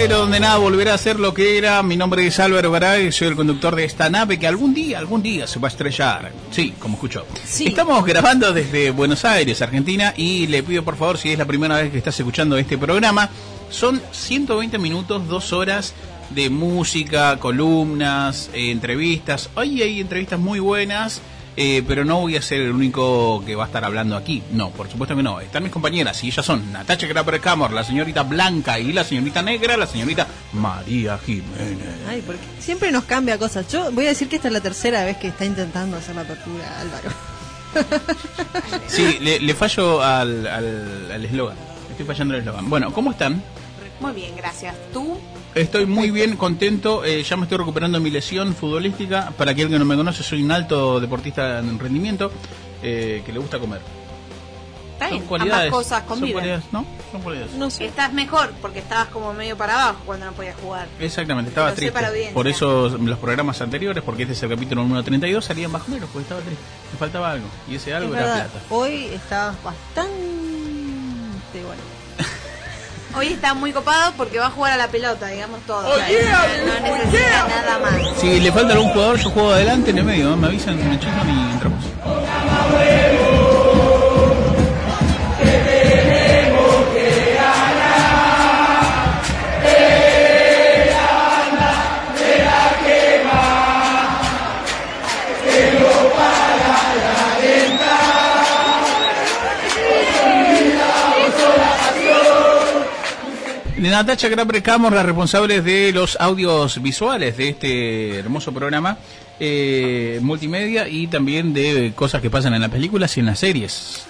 Bienvenidos a Fase Cero, donde nada volverá a ser lo que era. Mi nombre es Álvaro Garay soy el conductor de esta nave que algún día, algún día se va a estrellar. Sí, como escuchó. Sí. Estamos grabando desde Buenos Aires, Argentina, y le pido por favor, si es la primera vez que estás escuchando este programa, son 120 minutos, dos horas de música, columnas, eh, entrevistas. Hoy hay entrevistas muy buenas. Eh, pero no voy a ser el único que va a estar hablando aquí. No, por supuesto que no. Están mis compañeras y ellas son Natacha Camor, la señorita Blanca y la señorita Negra, la señorita María Jiménez. Ay, porque siempre nos cambia cosas. Yo voy a decir que esta es la tercera vez que está intentando hacer la apertura, Álvaro. Sí, le, le fallo al al- al eslogan. Estoy fallando el eslogan. Bueno, ¿cómo están? Muy bien, gracias. ¿Tú? Estoy muy bien, contento. eh, ya me estoy recuperando de mi lesión futbolística. Para aquel que no me conoce, soy un alto deportista en rendimiento eh, que le gusta comer. Está Son cualidades. ambas cosas son cualidades, ¿no? Son cualidades. No sé. Estás mejor porque estabas como medio para abajo cuando no podías jugar. Exactamente, estaba triste. Por eso los programas anteriores, porque este es el capítulo número 32, salían bajoneros, porque estaba triste. Me faltaba algo. Y ese algo Es era verdad, plata. hoy estabas bastante bueno. Hoy está muy copado porque va a jugar a la pelota, digamos todo. Oh, O sea, no, no necesita nada más. Si le falta algún jugador, yo juego adelante en el medio. ¿eh? Me avisan, me chupan y entramos. Natacha Grapre Camos, las responsables de los audios visuales de este hermoso programa eh, multimedia y también de cosas que pasan en las películas y en las series.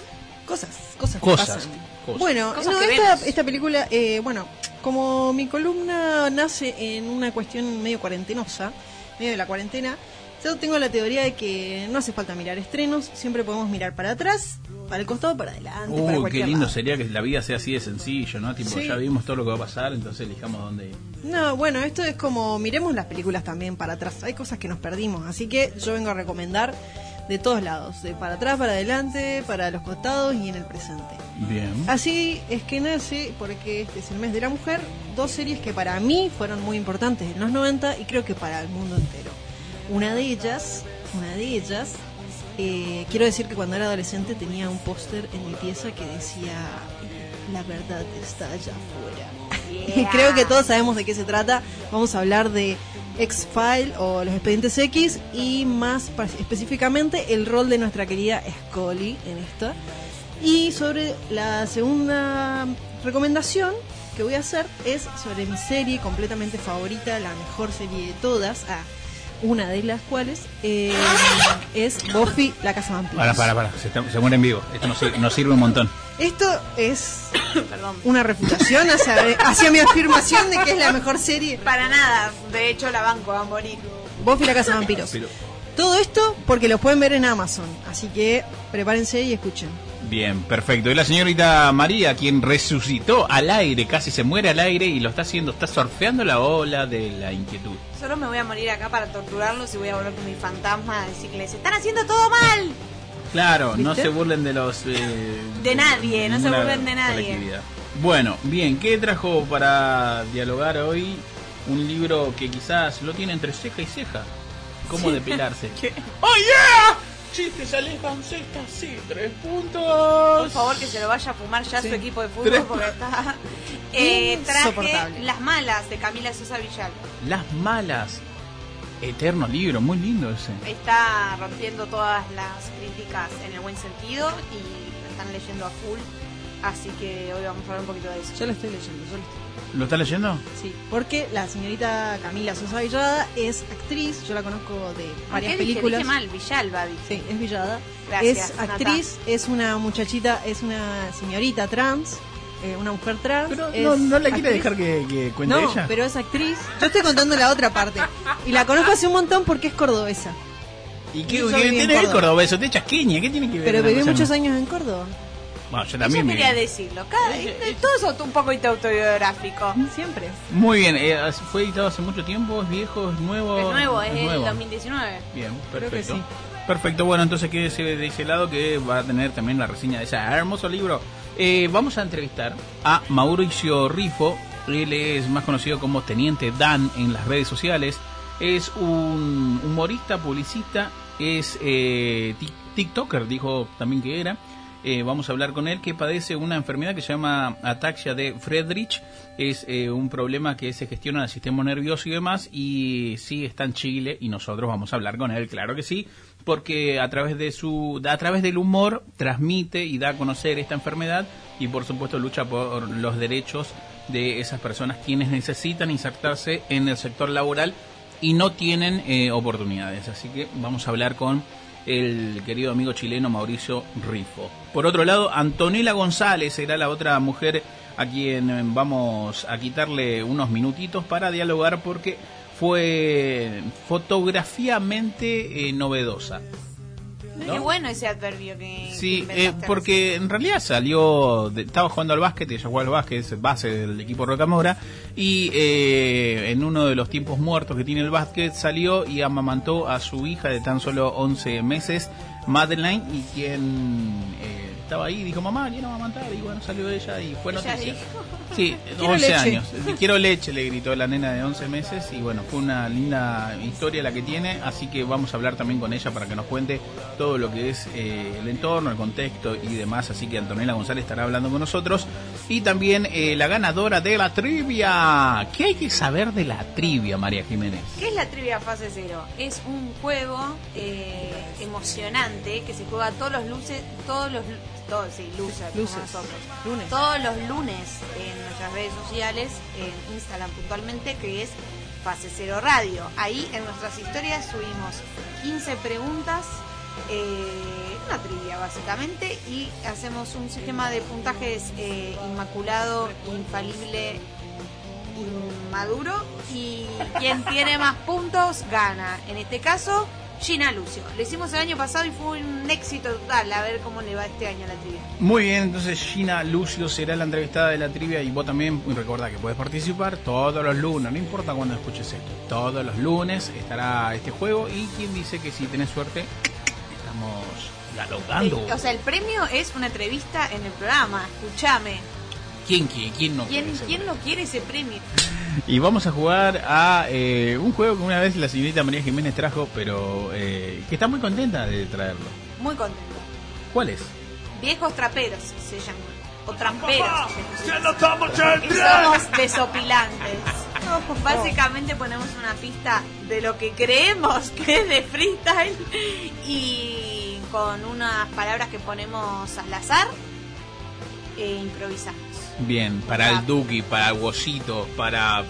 Cosas, cosas, que Cosas, pasan. cosas. Bueno, Cosas no, que esta, vemos. esta película, eh, bueno, como mi columna nace en una cuestión medio cuarentenosa, medio de la cuarentena, yo tengo la teoría de que no hace falta mirar estrenos, siempre podemos mirar para atrás, para el costado, para adelante, para Uy, qué lindo lado. sería que la vida sea así de sencillo, ¿no? Tipo, Sí. ya vimos todo lo que va a pasar, entonces elijamos dónde ir. No, bueno, esto es como miremos las películas también para atrás. Hay cosas que nos perdimos, así que yo vengo a recomendar de todos lados, de para atrás, para adelante, para los costados y en el presente. Bien. Así es que nace, porque este es el mes de la mujer, dos series que para mí fueron muy importantes en los 90 y creo que para el mundo entero. Una de ellas, una de ellas, eh, quiero decir que cuando era adolescente tenía un póster en mi pieza que decía, la verdad está allá afuera. Creo que todos sabemos de qué se trata. Vamos a hablar de X-File o los expedientes X y más específicamente el rol de nuestra querida Scully en esta. Y sobre la segunda recomendación que voy a hacer es sobre mi serie completamente favorita, la mejor serie de todas, ah, una de las cuales eh, es Buffy la Casa Vampiro. Para, para, para, se, está- se muere en vivo. Esto nos, sir- nos sirve un montón. Esto es Perdón. una refutación hacia, hacia mi afirmación de que es la mejor serie. Para nada, de hecho la banco, va a morir. Buffy la Casa Vampiros. Todo esto porque lo pueden ver en Amazon, así que prepárense y escuchen. Bien, perfecto. Y la señorita María, quien resucitó al aire, casi se muere al aire y lo está haciendo, está surfeando la ola de la inquietud. Solo me voy a morir acá para torturarlos y voy a volver con mi fantasma a decirles, están haciendo todo mal. Claro, no se burlen de los... eh, De nadie, no se burlen de nadie. Bueno, bien, ¿qué trajo para dialogar hoy? Un libro que quizás lo tiene entre ceja y ceja. ¿Cómo depilarse? ¿Qué? ¡Oh, yeah! Chistes, alejan cestas, sí, tres puntos. Por favor, que se lo vaya a fumar ya Sí. su equipo de fútbol Tres. porque está. Eh, traje. Las Malas de Camila Sosa Villalba. Las malas. Eterno libro, muy lindo ese. Está rompiendo todas las críticas en el buen sentido y lo están leyendo a full. Así que hoy vamos a hablar un poquito de eso. Yo lo estoy leyendo, yo lo estoy ¿Lo estás leyendo? Sí, porque la señorita Camila Sosa Villada es actriz, yo la conozco de ¿Por varias qué dije, películas. dije mal? Villalba, dije. Sí, es Villada. Gracias, es Nata. actriz, es una muchachita, es una señorita trans, eh, una mujer trans. Pero es no, no le quiere actriz. dejar que, que cuente No, ella. pero es actriz. Yo estoy contando la otra parte. Y la conozco hace un montón porque es cordobesa. ¿Y qué, tiene el Córdoba. cordobés? ¿Te chasquiña? ¿Qué tiene que ver? Pero viví muchos años en Córdoba. Bueno, yo Yo también. quería decirlo. Cada, todo eso un poco autobiográfico. Siempre. Muy bien, eh, fue editado hace mucho tiempo, es viejo, es nuevo. Es nuevo, es el nuevo. 2019. Bien, Creo que perfecto. sí. Perfecto, bueno, entonces quédese de ese lado que va a tener también la reseña de ese hermoso libro. Eh, vamos a entrevistar a Mauricio Rifo, él es más conocido como Teniente Dan en las redes sociales, es un humorista, publicista, es eh, TikToker, dijo también que era. Eh, vamos a hablar con él que padece una enfermedad que se llama ataxia de Friedrich. Es eh, un problema que se gestiona en el sistema nervioso y demás. Y sí está en Chile y nosotros vamos a hablar con él, claro que sí, porque a través de su, a través del humor transmite y da a conocer esta enfermedad y por supuesto lucha por los derechos de esas personas quienes necesitan insertarse en el sector laboral y no tienen eh, oportunidades. Así que vamos a hablar con el querido amigo chileno Mauricio Rifo. Por otro lado, Antonella González será la otra mujer a quien eh, vamos a quitarle unos minutitos para dialogar porque fue fotografiamente eh, novedosa. ¿No? Qué bueno ese adverbio que. Sí, que eh, porque en realidad salió, de- estaba jugando al básquet, ella jugó al básquet, es base del equipo Rocamora, y eh, en uno de los tiempos muertos que tiene el básquet salió y amamantó a su hija de tan solo 11 meses, Madeline, y quien eh, estaba ahí dijo, mamá, quiero amamantar, y bueno, salió ella y fue noticia. dijo. Sí, Quiero 11 leche. años. Quiero leche, le gritó la nena de 11 meses y bueno, fue una linda historia la que tiene, así que vamos a hablar también con ella para que nos cuente todo lo que es eh, el entorno, el contexto y demás, así que Antonella González estará hablando con nosotros y también eh, la ganadora de la trivia. ¿Qué hay que saber de la trivia, María Jiménez? ¿Qué es la trivia fase cero? Es un juego eh, emocionante que se juega todos los luces, todos los todos, sí, luces, Luces. nosotros. Lunes. Todos los lunes en nuestras redes sociales, en Instagram puntualmente, que es Fase Cero Radio. Ahí en nuestras historias subimos 15 preguntas, eh, una trivia básicamente, y hacemos un sistema de puntajes eh, inmaculado, infalible, inmaduro, y quien tiene más puntos gana. En este caso, Gina Lucio. Lo hicimos el año pasado y fue un éxito total. A ver cómo le va este año a la trivia. Muy bien, entonces Gina Lucio será la entrevistada de la trivia y vos también y recuerda que puedes participar todos los lunes, no importa cuándo escuches esto, todos los lunes estará este juego y quien dice que si tenés suerte estamos dialogando. Eh, o sea, el premio es una entrevista en el programa. Escúchame. ¿Quién, quién, quién no ¿Quién, quiere ese quién premio? no quiere ese premio? Y vamos a jugar a eh, un juego que una vez la señorita María Jiménez trajo, pero eh, que está muy contenta de traerlo. Muy contento. ¿Cuál es? Viejos traperos se llaman. O tramperos. Y somos desopilantes. Básicamente ponemos una pista de lo que creemos que es de freestyle y con unas palabras que ponemos al azar e improvisamos. Bien, para el Duki, para Wosito, para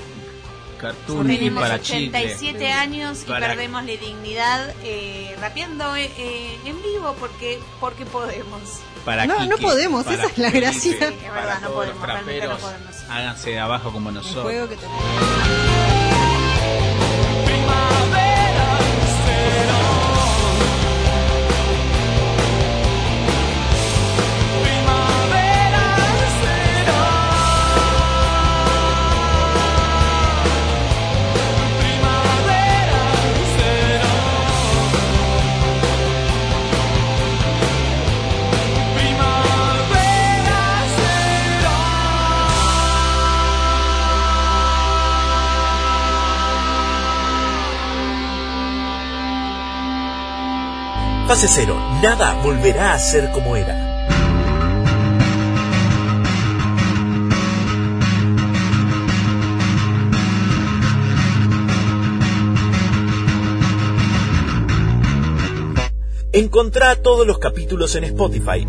Cartoon y para Chicle. 87 años y Para- perdemos la dignidad eh, rapeando eh, eh, en vivo porque porque podemos. Para No, no podemos, para esa es la Felipe, gracia. Sí, es para verdad, no podemos, los realmente no podemos. Háganse de abajo como nosotros. juego Fase cero, nada volverá a ser como era. Encontrá todos los capítulos en Spotify.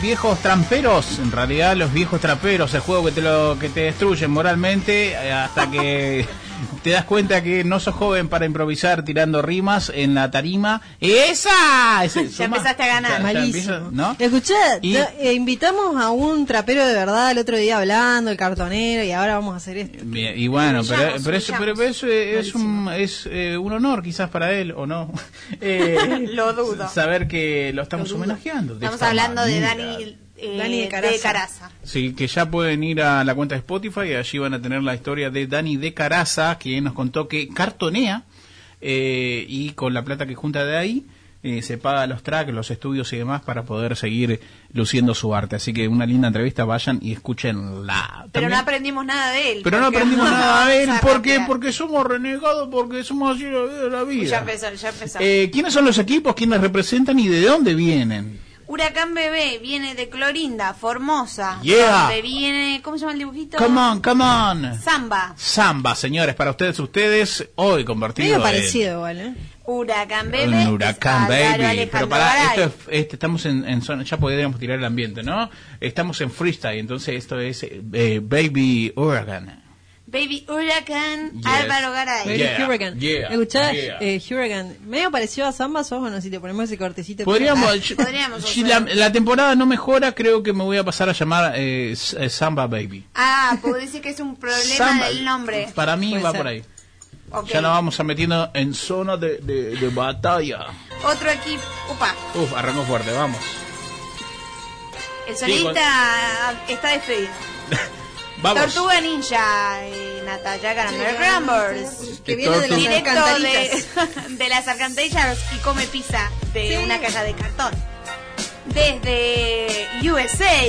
Viejos tramperos, en realidad los viejos tramperos, el juego que te lo que te destruye moralmente eh, hasta que te das cuenta que no sos joven para improvisar tirando rimas en la tarima. ¡Esa! Ya empezaste a ganar. Ya- ya ¿no? Escuché, Y- eh, invitamos a un trapero de verdad el otro día hablando, el cartonero, y ahora vamos a hacer esto. Bien, y bueno, pero, pero, eso, pero, eso es, un, es eh, un honor quizás para él, ¿o no? Eh, Lo dudo. Saber que lo estamos Lo homenajeando. Estamos esta hablando de manera. Dani, eh, Dani de de Caraza. Sí, que ya pueden ir a la cuenta de Spotify y allí van a tener la historia de Dani de Caraza, que nos contó que cartonea eh, y con la plata que junta de ahí eh, se paga los tracks, los estudios y demás para poder seguir luciendo su arte. Así que una linda entrevista, vayan y escúchenla. Pero no aprendimos nada de él. pero no porque- aprendimos nada de él. Vamos a ¿Por qué? rapear. Porque somos renegados, porque somos así la vida de la vida. Ya empezó, ya empezó. Eh, ¿Quiénes son los equipos? ¿Quiénes representan y de dónde vienen? Huracán Bebé viene de Clorinda, Formosa. Yeah. Donde viene, ¿cómo se llama el dibujito? Come on, come on. Samba. Samba, señores, para ustedes, ustedes, hoy convertido Medio en- parecido igual, ¿eh? Huracán Bebé. Un huracán, baby. Alejandro Pero para esto, es- este, estamos en, en zona, ya podríamos tirar el ambiente, ¿no? Estamos en freestyle, entonces esto es eh, Baby Huracán. Baby Huracán, Yes. Álvaro Garay. Baby Yeah, Hurricane. yeah, Escuchá, yeah. eh, Hurricane. Medio parecido a Samba, sos bueno si te ponemos ese cortecito. Podríamos, Ah, yo- podríamos si la, la temporada no mejora, creo que me voy a pasar a llamar eh, eh, Samba Baby. Ah, puedo decir que es un problema Samba- del nombre. Para mí Puede va ser. por ahí. Ya nos vamos a metiendo en zona de, de- de batalla. Otro equipo. Upa. Uf, arrancó fuerte, vamos. El solista está despedido. Vamos. Tortuga Ninja y Natalia Caramel Grambers. Que viene de las Tortuga. Directo de, de las alcantarillas y come pizza de Sí. una caja de cartón. Desde USA,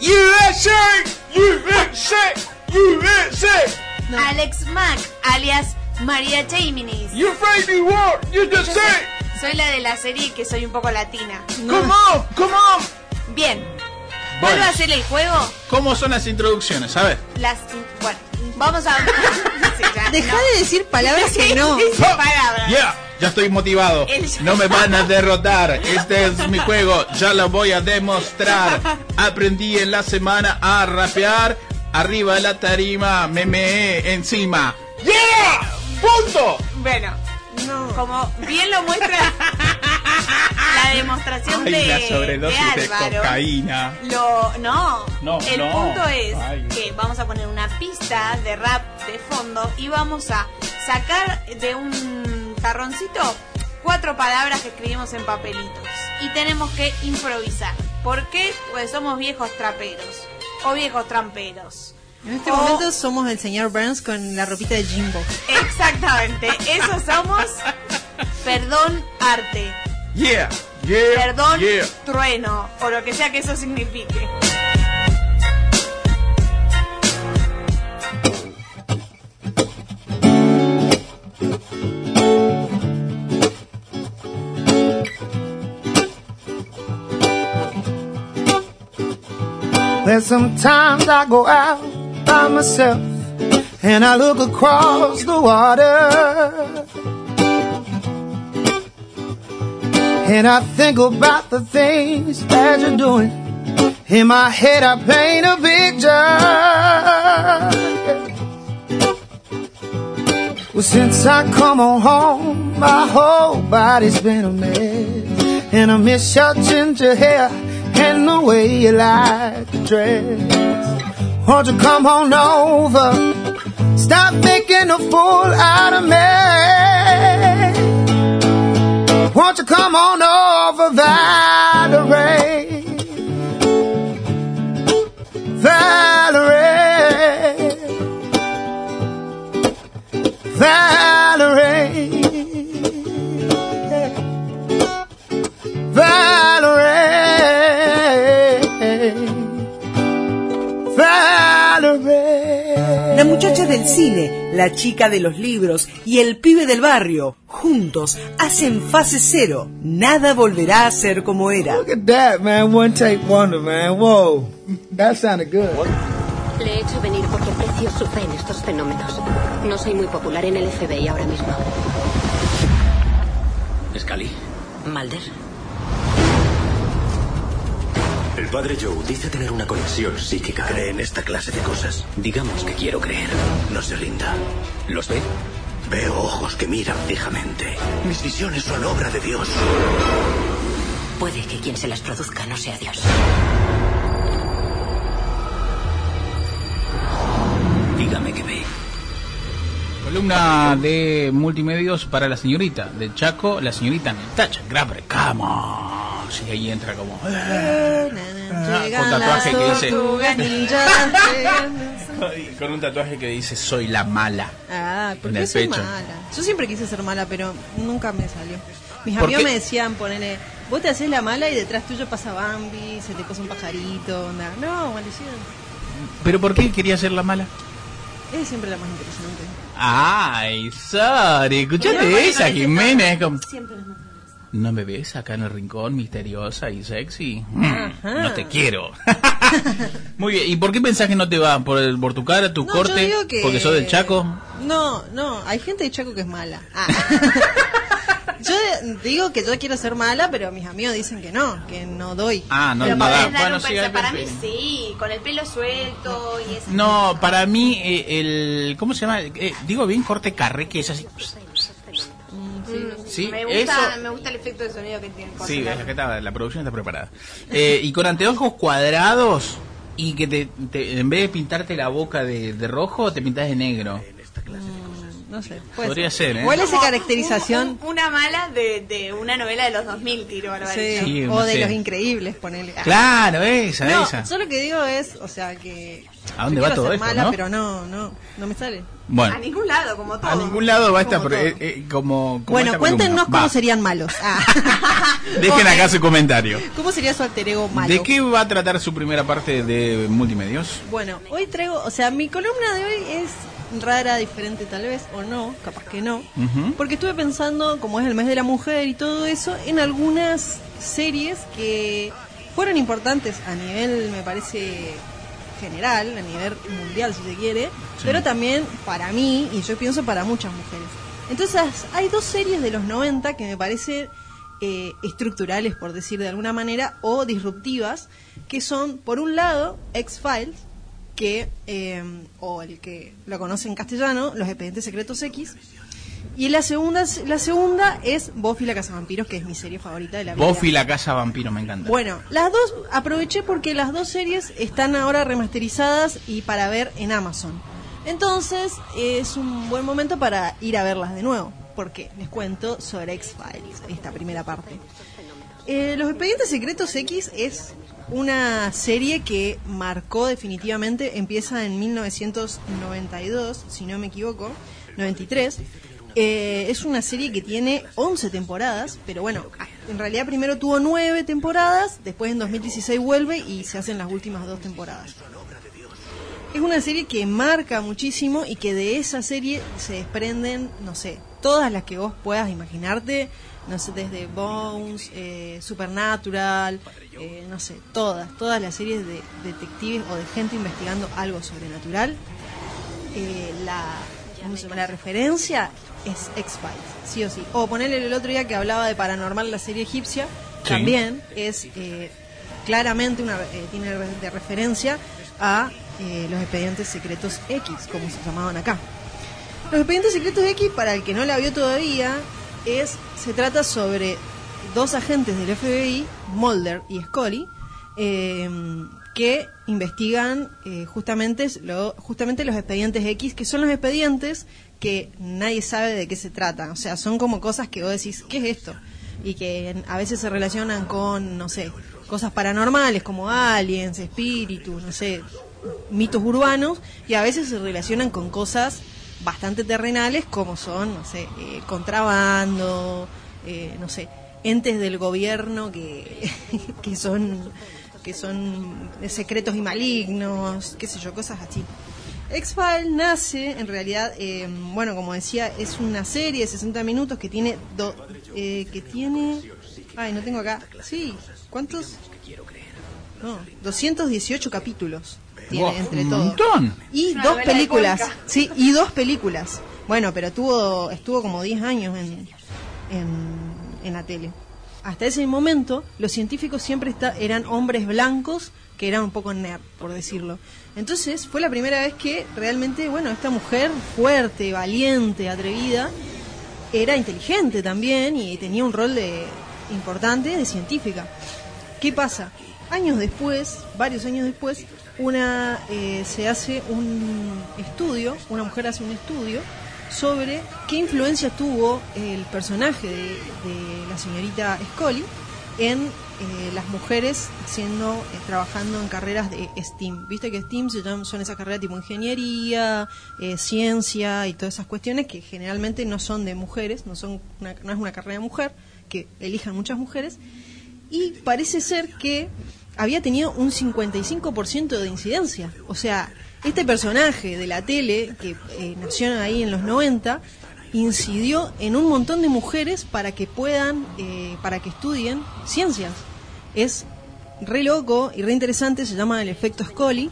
USA, USA, USA. No. Alex Mack, alias María Chaminis. You baby war, you just say. Soy la de la serie que soy un poco latina. Come on, come on. Bien. ¿Vuelvo Bueno. a hacer el juego? ¿Cómo son las introducciones? A ver. Las, bueno, vamos a... Sí, ya, Deja no. de decir palabras que no. Palabras. Yeah, ya estoy motivado. El- No me van a derrotar. Este es mi juego. Ya lo voy a demostrar. Aprendí en la semana a rapear. Arriba de la tarima, me meé encima. ¡Yeah! ¡Punto! Bueno, como bien lo muestra la demostración Ay, de, la sobredosis de de Álvaro. cocaína. Lo, no, No, el no. punto es Ay. que vamos a poner una pista de rap de fondo y vamos a sacar de un carroncito cuatro palabras que escribimos en papelitos y tenemos que improvisar. ¿Por qué? Pues somos viejos traperos o viejos tramperos. En este O- momento somos el señor Burns con la ropita de Jimbo. Exactamente, eso somos. Perdón, arte. Yeah, yeah, Perdón, yeah. trueno, o lo que sea que eso signifique. There's sometimes I go out by myself and I look across the water. And I think about the things that you're doing. In my head, I paint a picture. Well, since I come on home, my whole body's been a mess. And I miss your ginger hair and the way you like to dress. Won't you come on over? Stop making a fool out of me. Won't you come on over, Valerie? Valerie. Valerie. Del cine, la chica de los libros y el pibe del barrio, juntos hacen fase cero. Nada volverá a ser como era. Look at that, man. One take wonder, man. Whoa. That sounded good. Le he hecho venir porque aprecio su fe en estos fenómenos. No soy muy popular en el FBI ahora mismo. Scully, Mulder. El padre Joe dice tener una conexión psíquica. ¿Cree en esta clase de cosas? Digamos que quiero creer. No se rinda. ¿Los ve? Veo ojos que miran fijamente. Mis visiones son obra de Dios. Puede que quien se las produzca no sea Dios. Dígame que ve. Columna de multimedios para la señorita del Chaco, la señorita Natacha Grabre. Come on. Sí, ahí entra como. Llegan con tatuaje que dice- Con un tatuaje que dice soy la mala. Ah, En porque el soy pecho. mala. Yo siempre quise ser mala, pero nunca me salió. Mis ¿Por amigos qué? me decían, ponele, vos te haces la mala y detrás tuyo pasa Bambi, se te cosa un pajarito, onda. No, maldición. ¿Pero por qué quería ser la mala? Es siempre la más interesante. Ay, sorry, escuchate esa, Jiménez. como- ¿No me ves acá en el rincón misteriosa y sexy? Mm, Ajá. no te quiero. Muy bien, ¿y por qué pensás que no te va? ¿Por, el- por tu cara, tu No, corte? yo digo que... ¿Porque sos del Chaco? No, no, hay gente de Chaco que es mala. Ah. yo digo que yo quiero ser mala, pero mis amigos dicen que no, que no doy. Ah, no, Pero no da. podés dar Bueno, sí, para mí sí, con el pelo suelto y esas No, para mí eh, el... ¿Cómo se llama? Eh, digo bien corte carré, que es así. Sí, me gusta, eso- me gusta el efecto de sonido que tiene. Sí, es que está- la producción está preparada. Eh, y con anteojos cuadrados y que te, te- en vez de pintarte la boca de, de rojo, te pintas de negro. No sé. puede Podría ser, ¿eh? Igual esa Como caracterización... un- un- una mala de, de una novela de los 2000, tiro sí, barbaridad. Sí, o de sé. los increíbles, ponele. Ah. Claro, esa, No, esa. yo lo que digo es, o sea, que... ¿A dónde va todo ser esto, mala, no? pero no, no, no me sale. A Bueno, ningún lado, como todo. a ningún lado va esta, Como pero, todo. eh, eh, como, como Bueno, esta cuéntenos columna. cómo Va, serían malos. Ah. Dejen acá su comentario. ¿Cómo sería su alter ego malo? ¿De qué va a tratar su primera parte de multimedios? Bueno, hoy traigo, o sea, mi columna de hoy es rara, diferente tal vez, o no, capaz que no, porque estuve pensando, como es el mes de la mujer y todo eso, en algunas series que fueron importantes a nivel, me parece, general, a nivel mundial si se quiere, pero también para mí, y yo pienso para muchas mujeres. Entonces, hay dos series de los 90 que me parecen eh, estructurales, por decir de alguna manera, o disruptivas, que son, por un lado, X-Files, que, eh, o el que lo conoce en castellano, Los Expedientes Secretos X. Y la segunda, la segunda es Buffy la Cazavampiros, que es mi serie favorita de la vida. Buffy la casa vampiro, me encanta. Bueno, las dos, aproveché porque las dos series están ahora remasterizadas y para ver en Amazon. Entonces, es un buen momento para ir a verlas de nuevo, porque les cuento sobre X-Files, esta primera parte. Eh, Los Expedientes Secretos X es una serie que marcó definitivamente, empieza en 1992, si no me equivoco, 93. Eh, es una serie que tiene 11 temporadas, pero bueno, en realidad primero tuvo 9 temporadas, después en 2016 vuelve y se hacen las últimas dos temporadas. Es una serie que marca muchísimo y que de esa serie se desprenden, no sé, todas las que vos puedas imaginarte, no sé, desde Bones, eh, Supernatural, eh, no sé, todas, todas las series de detectives o de gente investigando algo sobrenatural, eh, la, ¿cómo se llama? la referencia es X-Files, sí o sí. O ponerle el otro día que hablaba de Paranormal, la serie egipcia, Sí. también es eh, claramente una, eh, tiene de referencia a los expedientes secretos X, como se llamaban acá. Los expedientes secretos X, para el que no la vio todavía, es se trata sobre dos agentes del FBI, Mulder y Scully, eh, que investigan eh, justamente, lo- justamente los expedientes X, que son los expedientes que nadie sabe de qué se tratan. O sea, son como cosas que vos decís, ¿qué es esto? Y que a veces se relacionan con, no sé, cosas paranormales como aliens, espíritus, no sé, mitos urbanos, y a veces se relacionan con cosas bastante terrenales como son, no sé, eh, contrabando, eh, no sé, entes del gobierno que, que son que son secretos y malignos, qué sé yo, cosas así. X-Files nace, en realidad, eh, bueno, como decía, es una serie de 60 minutos que tiene, do- eh, que tiene, ay, no tengo acá, sí, ¿cuántos? No, 218 capítulos tiene entre un montón. Y Una dos películas, sí, y dos películas. Bueno, pero tuvo, estuvo como 10 años en, en, en la tele. Hasta ese momento, los científicos siempre está- eran hombres blancos que eran un poco nerd, por decirlo. Entonces, fue la primera vez que realmente, bueno, esta mujer fuerte, valiente, atrevida, era inteligente también y tenía un rol de importante de científica. ¿Qué pasa? Años después, varios años después, una eh, se hace un estudio, una mujer hace un estudio sobre qué influencia tuvo el personaje de, la señorita Scully en eh, las mujeres haciendo, eh, trabajando en carreras de STEAM. Viste que STEAM son esas carreras tipo ingeniería, ciencia y todas esas cuestiones que generalmente no son de mujeres, no son no es una carrera de mujer que elijan muchas mujeres y parece ser que había tenido un 55% de incidencia. O sea, este personaje de la tele, que eh, nació ahí en los 90, incidió en un montón de mujeres para que puedan, eh, para que estudien ciencias. Es re loco y re interesante, se llama el efecto Scully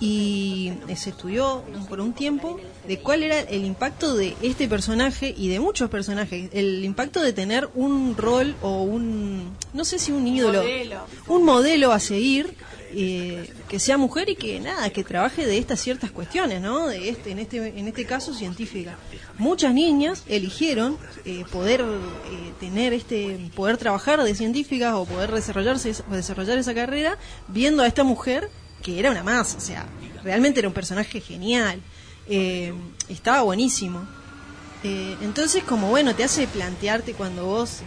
y se estudió por un tiempo de cuál era el impacto de este personaje y de muchos personajes, el impacto de tener un rol o un, no sé si un ídolo, Modelo. un modelo a seguir eh, que sea mujer y que nada, que trabaje de estas ciertas cuestiones, ¿no? De este, en este, en este caso científica. Muchas niñas eligieron eh, poder eh, tener este, poder trabajar de científicas o poder desarrollarse, desarrollar esa carrera viendo a esta mujer que era una más, o sea, realmente era un personaje genial, eh, estaba buenísimo. Eh, entonces, como bueno, te hace plantearte cuando vos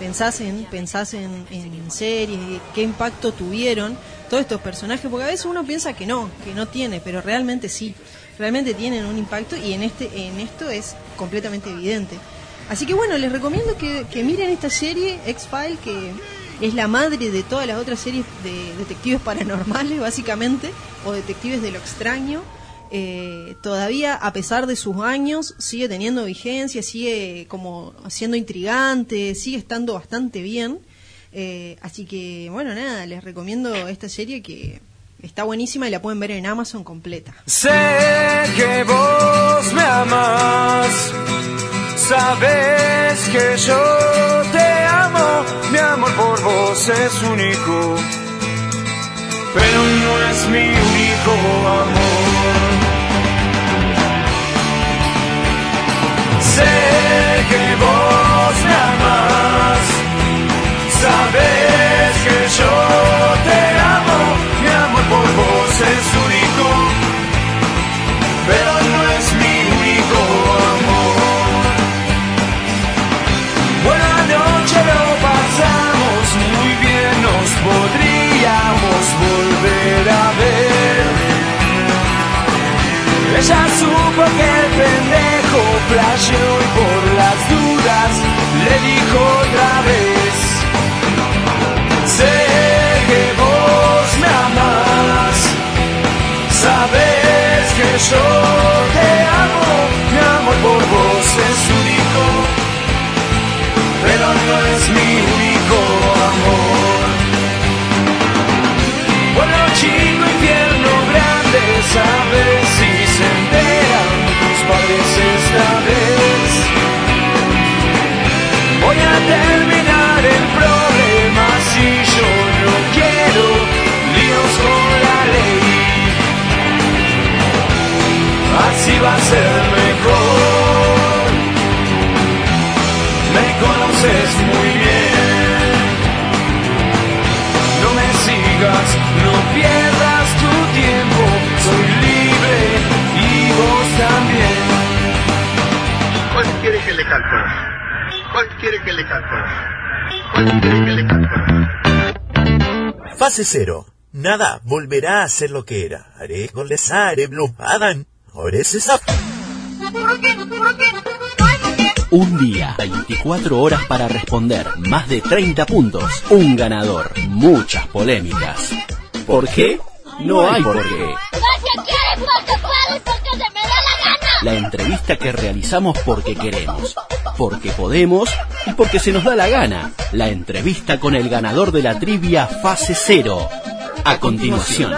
pensás en pensás en, en series qué impacto tuvieron todos estos personajes porque a veces uno piensa que no que no tiene pero realmente sí realmente tienen un impacto y en este en esto es completamente evidente así que bueno les recomiendo que, que miren esta serie X File que es la madre de todas las otras series de detectives paranormales básicamente o detectives de lo extraño eh, todavía a pesar de sus años sigue teniendo vigencia, sigue como siendo intrigante, sigue estando bastante bien. Eh, así que bueno, nada, les recomiendo esta serie que está buenísima y la pueden ver en Amazon completa. Sé que vos me amas, sabes que yo te amo, mi amor por vos es único, pero no es mi único amor. Sé que vos me amas, sabes que yo Ella supo que el pendejo flasheó y por las dudas le dijo otra vez Sé que vos me amás Sabes que yo te amo Mi amor por vos es único terminar el problema si yo no quiero líos con la ley. Así va a ser mejor. Me conoces muy bien. No me sigas, no pierdas tu tiempo. Soy libre y vos también. ¿Y cuál quieres que le canto? Fase cero. Nada volverá a ser lo que era. Haré con lesare blue Adam. Ahora es esa. Un día, 24 horas para responder, más de 30 puntos, un ganador, muchas polémicas. ¿Por qué? No hay por qué. Porque quieres, porque puedes, porque se me da la gana. La entrevista que realizamos porque queremos, porque podemos y porque se nos da la gana. La entrevista con el ganador de la trivia fase cero. A continuación.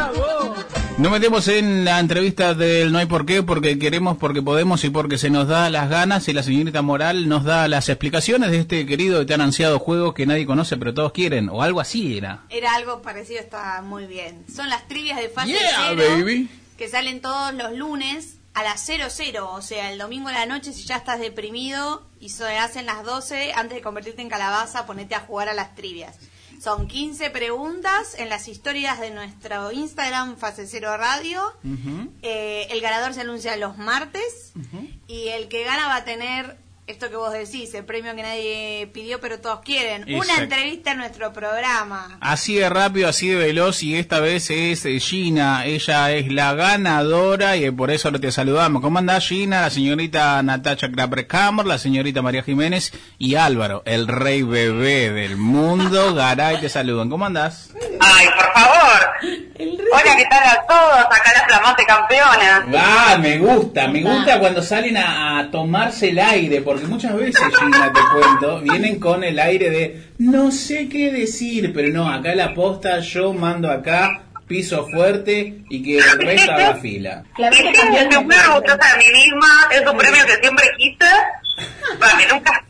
Nos metemos en la entrevista del No hay por qué, porque queremos, porque podemos y porque se nos da las ganas y la señorita Moral nos da las explicaciones de este querido y tan ansiado juego que nadie conoce pero todos quieren, o algo así era. Era algo parecido, está muy bien. Son las trivias de fase Yeah, cero baby. que salen todos los lunes a las 00, o sea, el domingo a la noche si ya estás deprimido y se hacen las 12, antes de convertirte en calabaza, ponete a jugar a las trivias. Son 15 preguntas en las historias de nuestro Instagram Fase Cero Radio. Eh, el ganador se anuncia los martes y el que gana va a tener esto que vos decís, el premio que nadie pidió pero todos quieren. Una entrevista en nuestro programa. Así de rápido, así de veloz y esta vez es eh, Gina, ella es la ganadora y por eso te saludamos. ¿Cómo andás Gina? La señorita Natacha Kraperkammer, la señorita María Jiménez y Álvaro, el rey bebé del mundo. Garay, te saludan. ¿Cómo andás? Ay, por favor. Hola, ¿qué tal a todos? Acá la flamante campeona. Ah, me gusta, me gusta cuando salen a, a tomarse el aire, porque muchas veces, Gina, te cuento, vienen con el aire de no sé qué decir, pero no, acá la posta yo mando acá, piso fuerte y que el resto haga fila. Y sí, estoy muy orgullosa de mí misma. Es un premio que siempre quise. Para que nunca.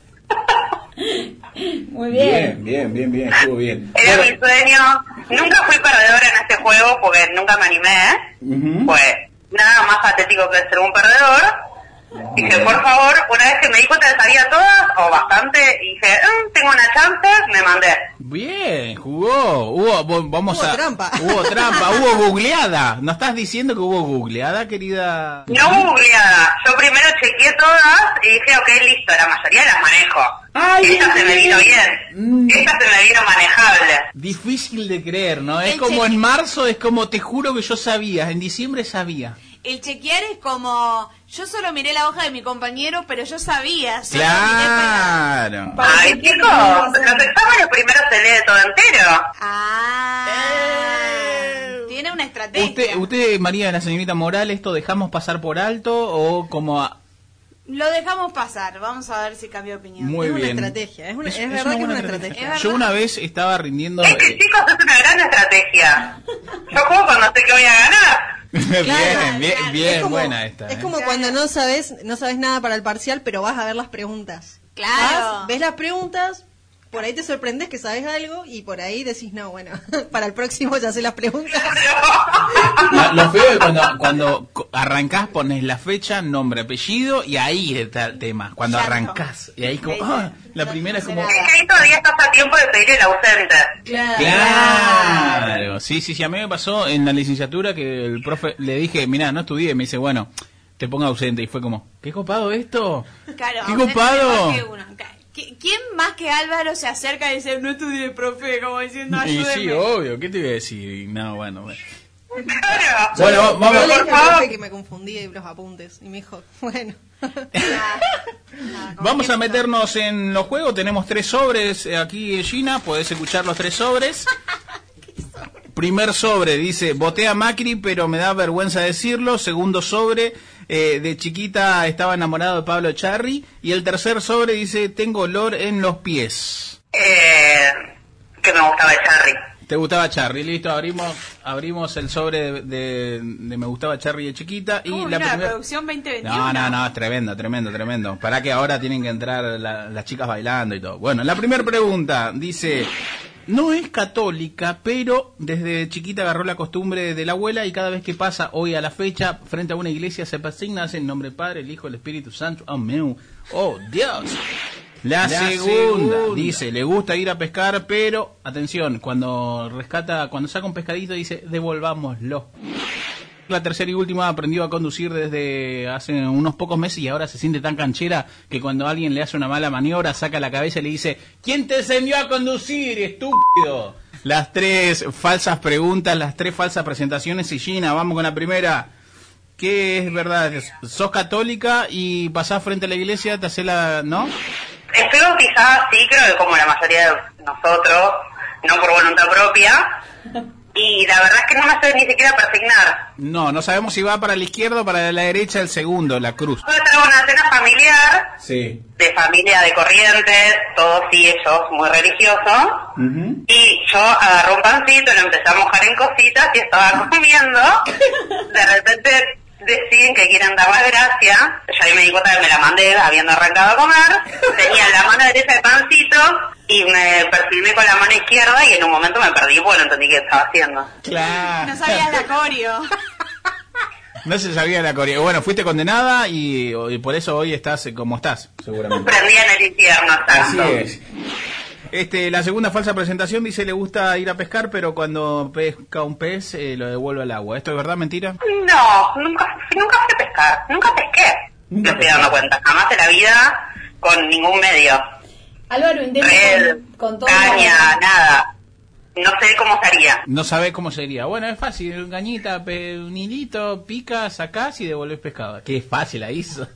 Muy bien. Bien, bien, bien, estuvo bien. Era mi sueño. Nunca fui perdedora en este juego porque nunca me animé. Ujú. Pues nada más patético que ser un perdedor. Dije, por favor, una vez que me di cuenta de que sabía todas, o bastante, y dije, "Mm, tengo una chance, me mandé. Bien, jugó. Hubo, vamos Hubo a. trampa. Hubo trampa, hubo googleada. ¿No estás diciendo que hubo googleada, querida? No hubo googleada. Yo primero chequeé todas y dije, ok, listo, la mayoría las manejo. Ay, Esta se me vino Mm. bien. Esta se me vino manejable. Difícil de creer, ¿no? Es El como cheque- en marzo, es como te juro que yo sabía, en diciembre sabía. El chequear es como, yo solo miré la hoja de mi compañero, pero yo sabía. para- Claro. Ay, chicos, los exámenes primero se lee todo entero. Ah, tiene una estrategia. Usted, usted, María, la señorita Moral, ¿esto dejamos pasar por alto o como a- Lo dejamos pasar, vamos a ver si cambia de opinión. Muy es bien. una estrategia, es, una- Es- es es verdad una que es buena una estrategia. estrategia. Es Yo una vez estaba rindiendo... Es que, eh, chicos, es una gran estrategia. Yo juego cuando sé que voy a ganar. bien, Claro, bien, claro. bien, como, buena esta. es ¿eh? como cuando no sabes, no sabes nada para el parcial, pero vas a ver las preguntas. Claro. Vas, ves las preguntas, por ahí te sorprendes que sabes algo y por ahí decís, no, bueno, para el próximo ya sé las preguntas. Lo, lo feo es cuando, cuando arrancás, pones la fecha, nombre, apellido y ahí está el tema. Cuando Claro. arrancás. Y ahí como, ah, la No primera es como... Es que ahí todavía estás a tiempo de pedir el ausente. Claro, sí, sí, sí, a mí me pasó en la licenciatura que el profe le dije, mira, no estudié, me dice, bueno, te pongo ausente y fue como, qué copado esto, Claro, qué copado. mejor que uno. ¿Qui- ¿Quién más que Álvaro se acerca y dice, no estudié, profe? Como diciendo, Y ayúdeme. sí, obvio, ¿qué te iba a decir? No, bueno, bueno. Claro. Bueno, vamos, le dije por al favor. profe que me confundí los apuntes y me dijo, bueno. Vamos a meternos en los juegos. Tenemos tres sobres aquí, Gina. Podés escuchar los tres sobres. Primer sobre dice, voté a Macri, pero me da vergüenza decirlo. Segundo sobre, eh, de chiquita estaba enamorado de Pablo Charri. Y el tercer sobre dice, tengo olor en los pies. Eh, que me gustaba el Charry. ¿Te gustaba Charry? Listo, abrimos abrimos el sobre de, de- de Me gustaba Charry de chiquita. Y ¿Cómo la primera... producción 2021? No, no, no, es tremendo, tremendo, tremendo. Para que ahora tienen que entrar la- las chicas bailando y todo. Bueno, la primera pregunta dice, no es católica, pero desde chiquita agarró la costumbre de la abuela y cada vez que pasa hoy a la fecha frente a una iglesia se persigna hace en nombre del Padre, el Hijo, el Espíritu Santo. Amén. Oh, Dios. La, La segunda, segunda. dice, le gusta ir a pescar, pero atención, cuando rescata, cuando saca un pescadito dice, devolvámoslo. La tercera y última aprendió a conducir desde hace unos pocos meses y ahora se siente tan canchera que cuando alguien le hace una mala maniobra saca la cabeza y le dice ¿Quién te enseñó a conducir, estúpido? Las tres falsas preguntas, las tres falsas presentaciones y Gina, vamos con la primera. ¿Qué es verdad? ¿Sos católica y pasás frente a la iglesia, te hace la... ¿no? Estoy bautizada, sí, creo que como la mayoría de nosotros, no por voluntad propia. Y la verdad es que no me sé ni siquiera persignar. No, no sabemos si va para la izquierda o para la derecha el segundo, la cruz. Voy a una cena familiar, Sí. de familia de corrientes, todos y ellos muy religiosos. Y yo agarré un pancito, lo empecé a mojar en cositas y estaba comiendo. De repente deciden que quieren dar la gracia. Yo ahí me di cuenta que me la mandé habiendo arrancado a comer. Tenía la mano derecha el pancito y me perfilmé con la mano izquierda y en un momento me perdí porque no entendí qué estaba haciendo. Claro. No sabías la coreo. No se sabía la Corea. Bueno, fuiste condenada y, y por eso hoy estás como estás, seguramente. Prendí en el infierno, Así exacto. es. Este, la segunda falsa presentación dice le gusta ir a pescar, pero cuando pesca un pez eh, lo devuelve al agua. ¿Esto es verdad, mentira? No, nunca, nunca sé pescar, nunca pesqué. Me estoy dando cuenta, jamás en la vida con ningún medio. Álvaro, intenta Red, con, con todo. caña, nada. No sé cómo sería. No sabe cómo sería. Bueno, es fácil. Gañita, un hilito, picas, sacás y devolvés pescado. Qué fácil ahí hizo.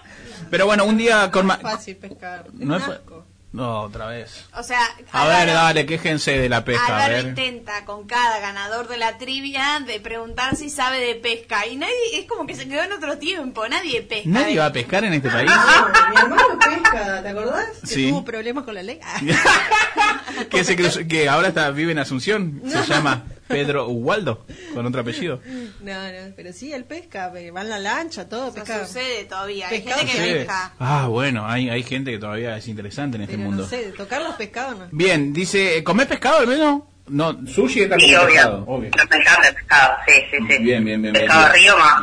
pero bueno, un día con... ma- Fácil pescar. No es No, otra vez. O sea, A ver, dale, quéjense de la pesca. A Álvaro ver. intenta con cada ganador de la trivia de preguntar si sabe de pesca y nadie es como que se quedó en otro tiempo, nadie pesca. ¿Nadie va a pescar en este país? Mi hermano pesca, ¿te acordás? Que Sí. tuvo problemas con la ley. Que, se cruzó- que ahora está, vive en Asunción. Se llama Pedro Ubaldo, con otro apellido. No, no, pero sí, él pesca, pe- va en la lancha, todo, pesca. sucede todavía. Hay Pescado gente que pesca. Ah, bueno, hay, hay gente que todavía es interesante en este Pero mundo. no sé, tocar los pescados no. Bien, dice, ¿comés pescado al menos? No, sushi está Sí, obvio. pescado, obvio. El pescado, sí, sí, sí. Bien, bien, bien. bien. Pescado río más.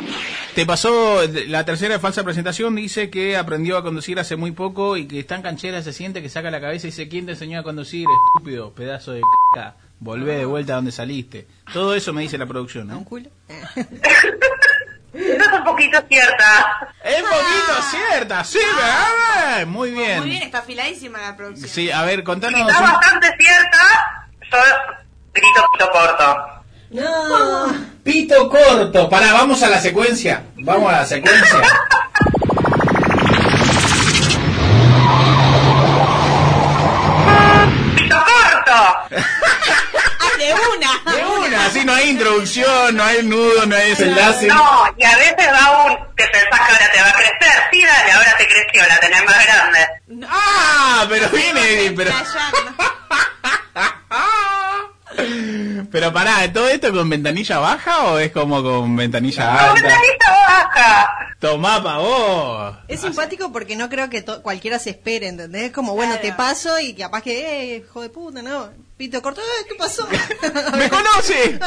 Te pasó la tercera falsa presentación, dice que aprendió a conducir hace muy poco y que está en canchera, se siente que saca la cabeza y dice, ¿quién te enseñó a conducir, estúpido, pedazo de caca? Volvé de vuelta a donde saliste. Todo eso me dice la producción, ¿no? Eso es un poquito cierta. Es un poquito cierta, sí, ¿verdad? Muy bien. Muy bien, está afiladísima la producción. Sí, a ver, contanos. Está un- bastante cierta, yo grito pito corto. No. Pito corto. Pará, vamos a la secuencia. Vamos a la secuencia. ¡Pito Ah, de una. De una, así no hay introducción, no hay nudo, no hay desenlace. No, y a veces va un que pensás que ahora te va a crecer. Sí, dale, ahora te creció, la tenés más grande. Ah, pero viene, pero... Pero pará, ¿todo esto con ventanilla baja o es como con ventanilla ¡Con alta? ventanilla baja! Tomá pa' vos. Es simpático porque no creo que to- cualquiera se espere, ¿entendés? Es como, bueno, te paso y capaz que, eh, hijo de puta, ¿no? Pito corto, eh, ¿qué pasó? ¡Me conoce!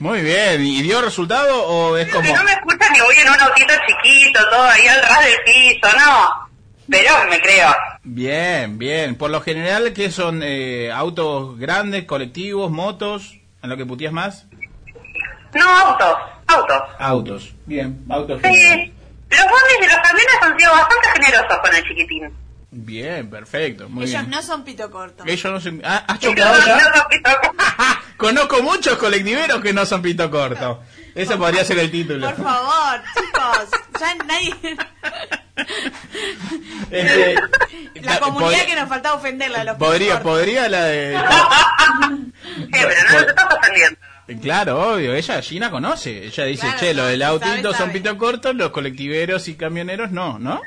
Muy bien, ¿y dio resultado o es como...? Que no me escuchan que voy en un autito chiquito, todo ahí al ras del piso, no. Pero me creo. Bien, bien. Por lo general, ¿qué son eh, autos grandes, colectivos, motos? ¿En lo que putías más? No, autos, autos. Autos. Bien, autos. Sí. Los bombis y los camiones han sido bastante generosos con el chiquitín. Bien, perfecto. Muy Ellos bien. no son pito corto. Ellos no se... Ah, ¿Has chocado ya? Conozco muchos colectiveros que no son pito corto. Ese podría ser el título. Por favor, chicos. Ya nadie. Este, La comunidad que nos faltaba ofenderla. Los Podría, podría la de... pero no te estás ofendiendo. Claro, obvio, ella, Gina, conoce. Ella dice, Claro, che, lo sabe, del autito sabe, son pito cortos, los colectiveros y camioneros no, ¿no?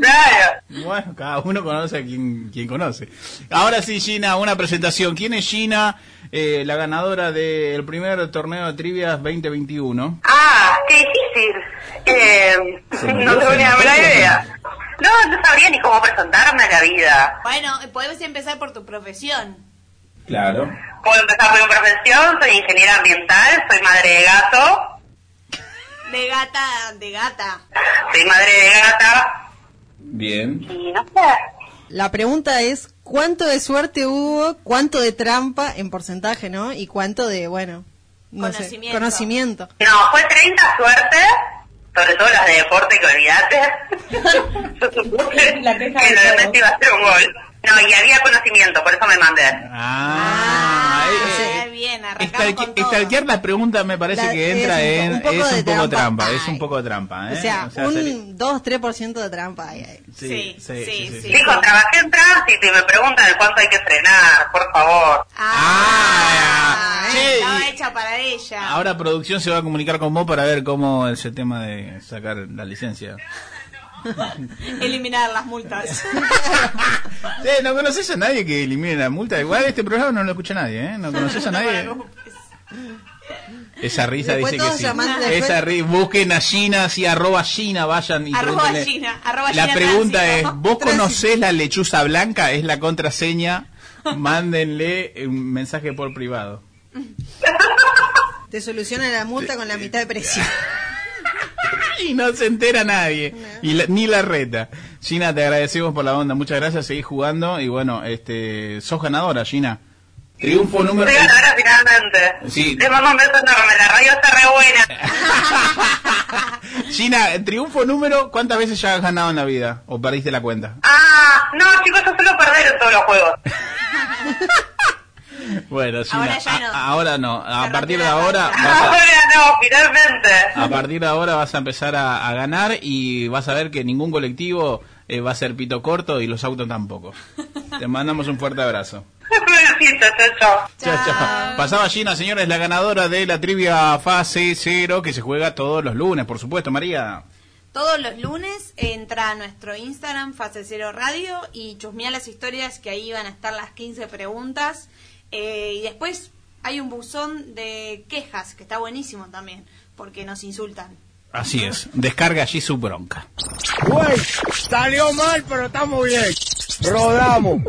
Claro. Bueno, cada uno conoce a quien, quien conoce. Ahora sí, Gina, una presentación. ¿Quién es Gina, eh, la ganadora del primer torneo de trivias 2021? Ah, qué difícil. Eh, no tengo ni la menor idea. No, no sabría ni cómo presentarme a la vida. Bueno, podemos empezar por tu profesión. Claro. Puedo empezar por mi profesión, soy ingeniera ambiental, soy madre de gato, De gata, de gata. soy madre de gata Bien. y no sé. La pregunta es, ¿cuánto de suerte hubo, cuánto de trampa en porcentaje, no? Y cuánto de, bueno, no sé, Conocimiento. conocimiento. No, fue 30 suerte, sobre todo las de deporte que olvidate. La que de. Messi iba a ser un gol. No, y había conocimiento, por eso me mandé. Ah, eh, Ah, bien, arrancamos Estalque- con todo. Estalquear la pregunta me parece La- que entra es un en un poco es un poco trampa. trampa, es un poco trampa, ¿eh? O sea, sería- un 2-3% de trampa hay ahí. sí, sí, sí, sí, sí. Dijo, trabajé en tránsito y me preguntan de cuánto hay que frenar, por favor. Ah, che, Estaba y- hecha para ella. Ahora producción se va a comunicar con vos para ver cómo es el tema de sacar la licencia. Eliminar las multas. No conoces a nadie que elimine la multa. Igual este programa no lo escucha nadie, ¿eh? No conoces a nadie. Esa risa Después dice que sí. Esa ri- busquen a Gina, así arroba Gina, vayan y Arroba. Gina, arroba La Gina pregunta Tránsito. es, ¿vos conocés la lechuza blanca? Es la contraseña. Mándenle un mensaje por privado. Te soluciona la multa con la mitad de precio. Y no se entera nadie. Y la- ni la reta. Gina, te agradecemos por la onda. Muchas gracias. Seguís jugando. Y bueno, este, sos ganadora, Gina. Triunfo número... Soy ganadora finalmente. Sí. Te mando un beso enorme, la radio está re buena. Gina, triunfo número... ¿Cuántas veces ya has ganado en la vida? ¿O perdiste la cuenta? Ah, no, chicos, yo suelo perder en todos los juegos. Bueno, Gina, Ahora ya no. a- ahora no. A Se partir de ahora... a- Ahora no, finalmente. A partir de ahora vas a empezar a, a ganar y vas a ver que ningún colectivo eh, va a ser pito corto y los autos tampoco. Te mandamos un fuerte abrazo. Besito, chao, chao. Chao, chao. Pasaba Gina, señores, la ganadora de la trivia fase cero que se juega todos los lunes, por supuesto, María. Todos los lunes entra a nuestro Instagram, Fase Cero Radio, y chusmea las historias que ahí van a estar las 15 preguntas. Eh, y después hay un buzón de quejas, que está buenísimo también, porque nos insultan. Así es, descarga allí su bronca. Güey, salió mal, pero estamos bien. Rodamos.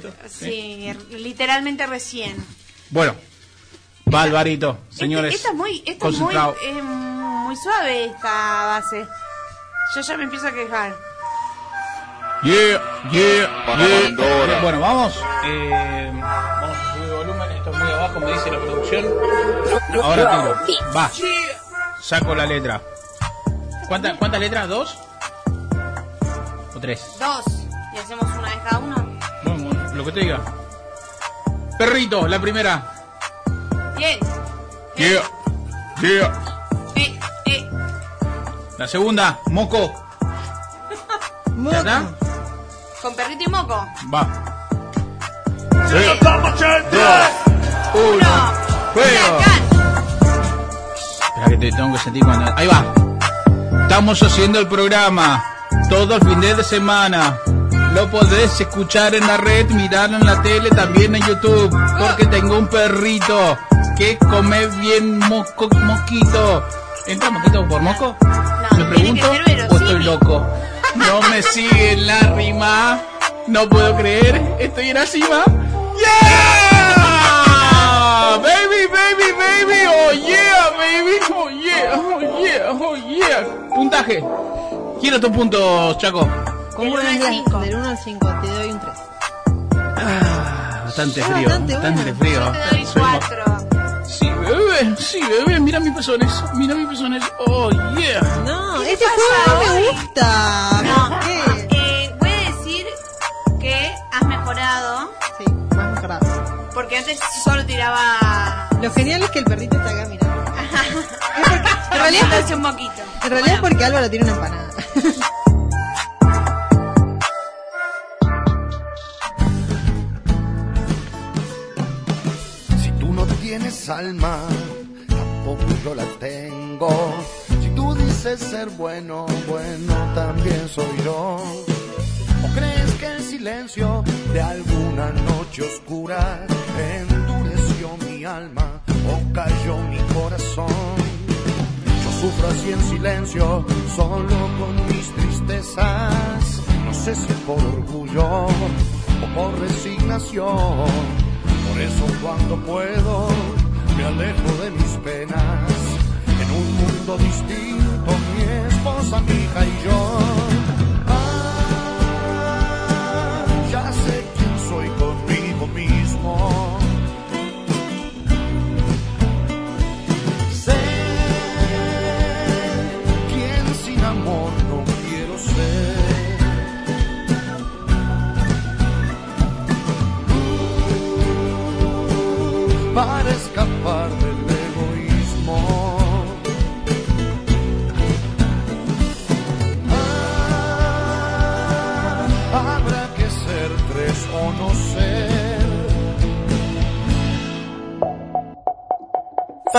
Todo esto? Sí, literalmente recién. Bueno, va Alvarito, señores. Esta es muy, esta es muy, eh, muy suave esta base. Yo ya me empiezo a quejar. Yeah, yeah, yeah. Bueno, vamos. Eh, vamos a subir volumen. Esto es muy abajo, me dice la producción. Ahora tiro. Va. Saco la letra. ¿Cuántas cuántas letras? ¿Dos? ¿O tres? Dos. Y hacemos una de cada uno. Lo que te diga. Perrito, la primera. Bien. Yeah, yeah. Eh, eh. La segunda, moco. ¿Ya está? Con perrito y moco. Va. Dos, uno. ¡Fuego! Espera que te tengo que sentir cuando... Ahí va. Estamos haciendo el programa todo el fin de semana. Lo podés escuchar en la red, mirarlo en la tele, también en YouTube. Porque tengo un perrito que come bien mosco, mosquito. ¿Entra mosquito por moco? No, ¿Me que pregunto o estoy loco? No me sigue la rima. No puedo creer. Estoy en la cima. ¡Yeah! Baby, baby, baby. Oh yeah, baby. Oh yeah, oh yeah, oh yeah. Puntaje. Quiero tus puntos, Chaco. ¿Cómo Del es uno al la- cinco. Del 1 al 5, te doy un 3. Bastante Ah, frío, bastante bastante bueno. frío. Yo te doy Soy mo- cuatro. Sí, bebé, sí, bebé, mira mis pezones, mira mis pezones. Oh, yeah. No, ¿Qué este juego no me gusta. No, ¿Por qué? eh, voy a decir que has mejorado Sí, más mejorado. porque antes solo tiraba. Lo genial es que el perrito está acá mirando. Es porque, en realidad, un poquito. en realidad es porque Álvaro tiene una empanada. Alma, tampoco yo la tengo. Si tú dices ser bueno, bueno también soy yo. ¿O crees que el silencio de alguna noche oscura endureció mi alma o cayó mi corazón? Yo sufro así en silencio, solo con mis tristezas. No sé si por orgullo o por resignación. Por eso cuando puedo me alejo de mis penas. En un mundo distinto, mi esposa, mi hija y yo.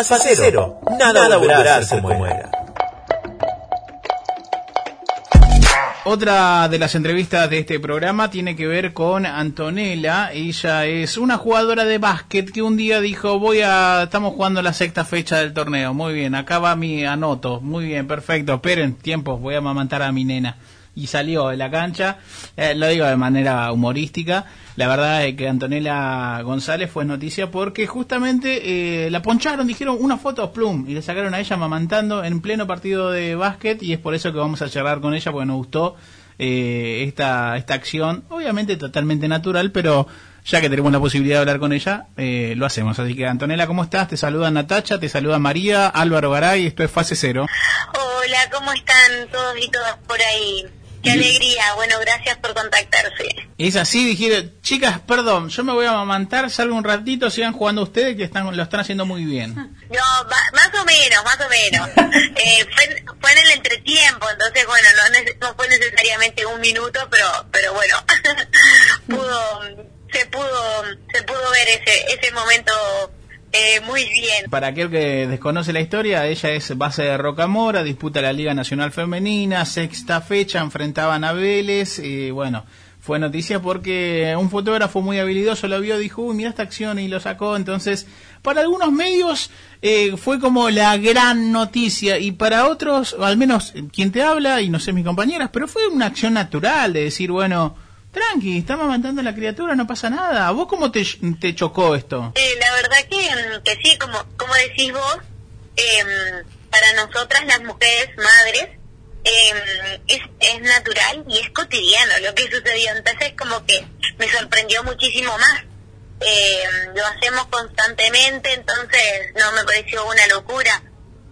Fase cero. Nada, volverá a ser como era. Otra de las entrevistas de este programa tiene que ver con Antonella. Ella es una jugadora de básquet que un día dijo, voy a, estamos jugando la sexta fecha del torneo. Muy bien, acá va mi anoto. Muy bien, perfecto. Esperen, tiempo, voy a amamantar a mi nena. Y salió de la cancha, Eh, lo digo de manera humorística. La verdad es que Antonella González fue noticia porque justamente eh, la poncharon, dijeron una foto plum y le sacaron a ella mamantando en pleno partido de básquet y es por eso que vamos a charlar con ella porque nos gustó eh, esta, esta acción, obviamente totalmente natural, pero ya que tenemos la posibilidad de hablar con ella, eh, lo hacemos. Así que Antonella, ¿cómo estás? Te saluda Natacha, te saluda María, Álvaro Garay, esto es Fase Cero. Hola, ¿cómo están todos y todas por ahí? Qué alegría. Bueno, gracias por contactarse. Es así, dijeron, chicas, perdón, yo me voy a amamantar, salgo un ratito, sigan jugando ustedes que están, lo están haciendo muy bien. No, más o menos, más o menos. Eh, fue, fue en el entretiempo, entonces, bueno, no, no fue necesariamente un minuto, pero, pero bueno, pudo, se pudo, se pudo ver ese, ese momento eh, muy bien. Para aquel que desconoce la historia, ella es base de Rocamora, disputa la Liga Nacional Femenina, sexta fecha, enfrentaban a Vélez, y bueno, fue noticia porque un fotógrafo muy habilidoso lo vio, dijo, uy, mira esta acción y lo sacó, entonces, para algunos medios eh, fue como la gran noticia, y para otros, al menos quien te habla, y no sé mis compañeras, pero fue una acción natural de decir, bueno, tranqui, está amamantando a la criatura, no pasa nada, ¿a vos cómo te, te chocó esto? Eh, la verdad que, mm, que sí, como, como decís vos, em, para nosotras las mujeres madres em, es, es natural y es cotidiano lo que sucedió. Entonces como que me sorprendió muchísimo más. Em, lo hacemos constantemente, entonces no me pareció una locura.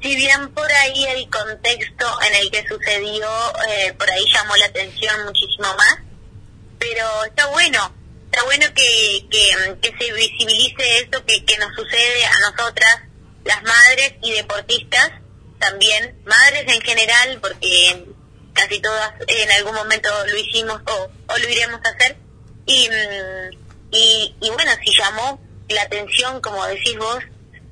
Si bien por ahí el contexto en el que sucedió, eh, por ahí llamó la atención muchísimo más, pero está bueno, está bueno que, que, se visibilice esto que, que nos sucede a nosotras, las madres y deportistas, también madres en general, porque casi todas en algún momento lo hicimos o, o lo iremos a hacer. Y, mm, y, y bueno, si llamó la atención, como decís vos,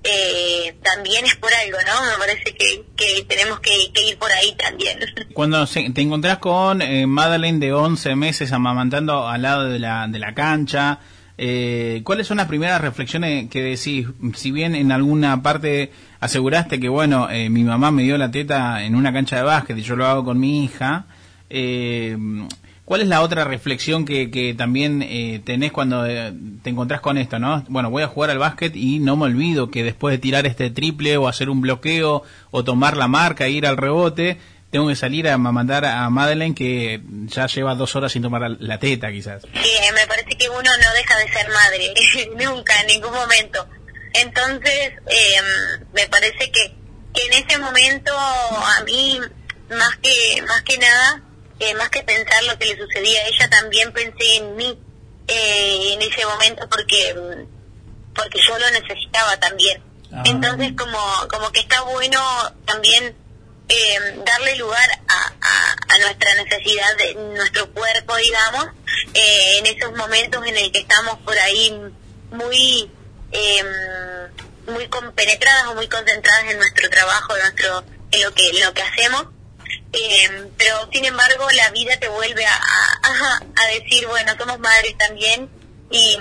eh, también es por algo, ¿no? Me parece que, que tenemos que, que ir por ahí también. Cuando te encontrás con eh, Madeleine de 11 meses amamantando al lado de la, de la cancha, Eh, ¿Cuáles son las primeras reflexiones que decís? Si bien en alguna parte aseguraste que, bueno, eh, mi mamá me dio la teta en una cancha de básquet y yo lo hago con mi hija, eh, ¿cuál es la otra reflexión que, que también eh, tenés cuando eh, te encontrás con esto, no? Bueno, voy a jugar al básquet y no me olvido que después de tirar este triple o hacer un bloqueo o tomar la marca e ir al rebote, tengo que salir a mandar a Madeleine que ya lleva dos horas sin tomar la- teta, quizás. que me parece que uno no deja de ser madre, nunca, en ningún momento. Entonces, eh, me parece que, que en ese momento a mí, más que, más que nada, eh, más que pensar lo que le sucedía a ella, también pensé en mí eh, en ese momento porque, mm, porque yo lo necesitaba también. Entonces, como, como que está bueno también eh, darle lugar a, a, a nuestra necesidad de nuestro cuerpo, digamos, eh, en esos momentos en el que estamos por ahí muy eh, muy compenetradas o muy concentradas en nuestro trabajo, en nuestro en lo que en lo que hacemos. Eh, pero sin embargo la vida te vuelve a, a, decir, bueno, somos madres también y,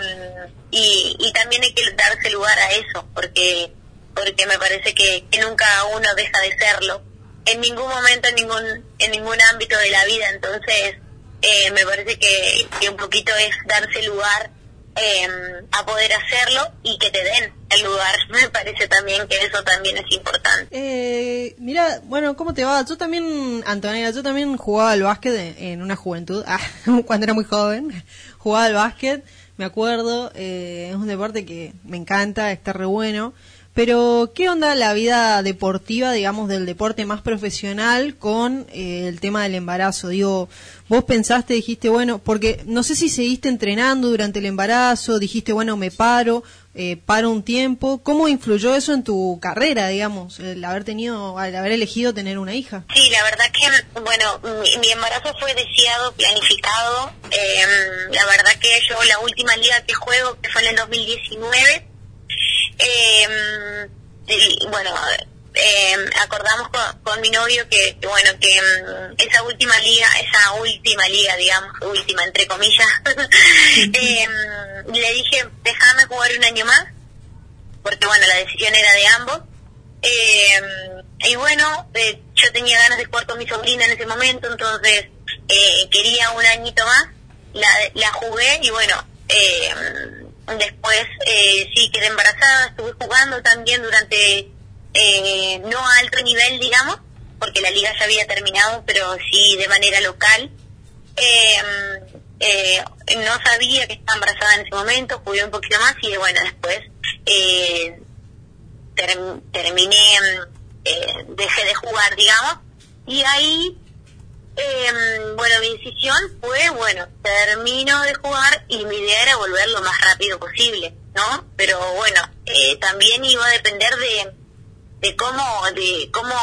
y, y también hay que darse lugar a eso, porque porque me parece que, que nunca uno deja de serlo. En ningún momento en ningún en ningún ámbito de la vida. Entonces eh, me parece que un poquito es darse lugar eh, a poder hacerlo y que te den el lugar. Me parece también que eso también es importante. Eh, mira, bueno, ¿cómo te va? Yo también, Antonella, yo también jugaba al básquet en, una juventud, ah, cuando era muy joven, jugaba al básquet, me acuerdo, eh, es un deporte que me encanta, está re bueno, pero ¿qué onda la vida deportiva, digamos, del deporte más profesional con eh, el tema del embarazo? Digo, vos pensaste, dijiste, bueno, porque no sé si seguiste entrenando durante el embarazo, dijiste, bueno, me paro, eh, paro un tiempo. ¿Cómo influyó eso en tu carrera, digamos, el haber tenido, al haber elegido tener una hija? Sí, la verdad que, bueno, mi, mi embarazo fue deseado, planificado. Eh, la verdad que yo la última liga que juego, que fue en el 2019, eh, bueno, eh, acordamos con, con mi novio que, bueno, que mm, esa última liga, esa última liga, digamos, última entre comillas, eh, le dije, déjame jugar un año más, porque bueno, la decisión era de ambos. Y bueno, eh, yo tenía ganas de jugar con mi sobrina en ese momento, entonces eh, quería un añito más, la, la jugué y bueno, eh, después eh, sí quedé embarazada, estuve jugando también durante eh, no a alto nivel, digamos, porque la liga ya había terminado, pero sí de manera local. Eh, eh, no sabía que estaba embarazada en ese momento, jugué un poquito más y bueno, después eh, term- terminé, eh, dejé de jugar, digamos, y ahí, eh, bueno, mi decisión fue, bueno, termino de jugar y mi idea era volver lo más rápido posible, ¿no? Pero bueno, eh, también iba a depender de, de cómo, de cómo,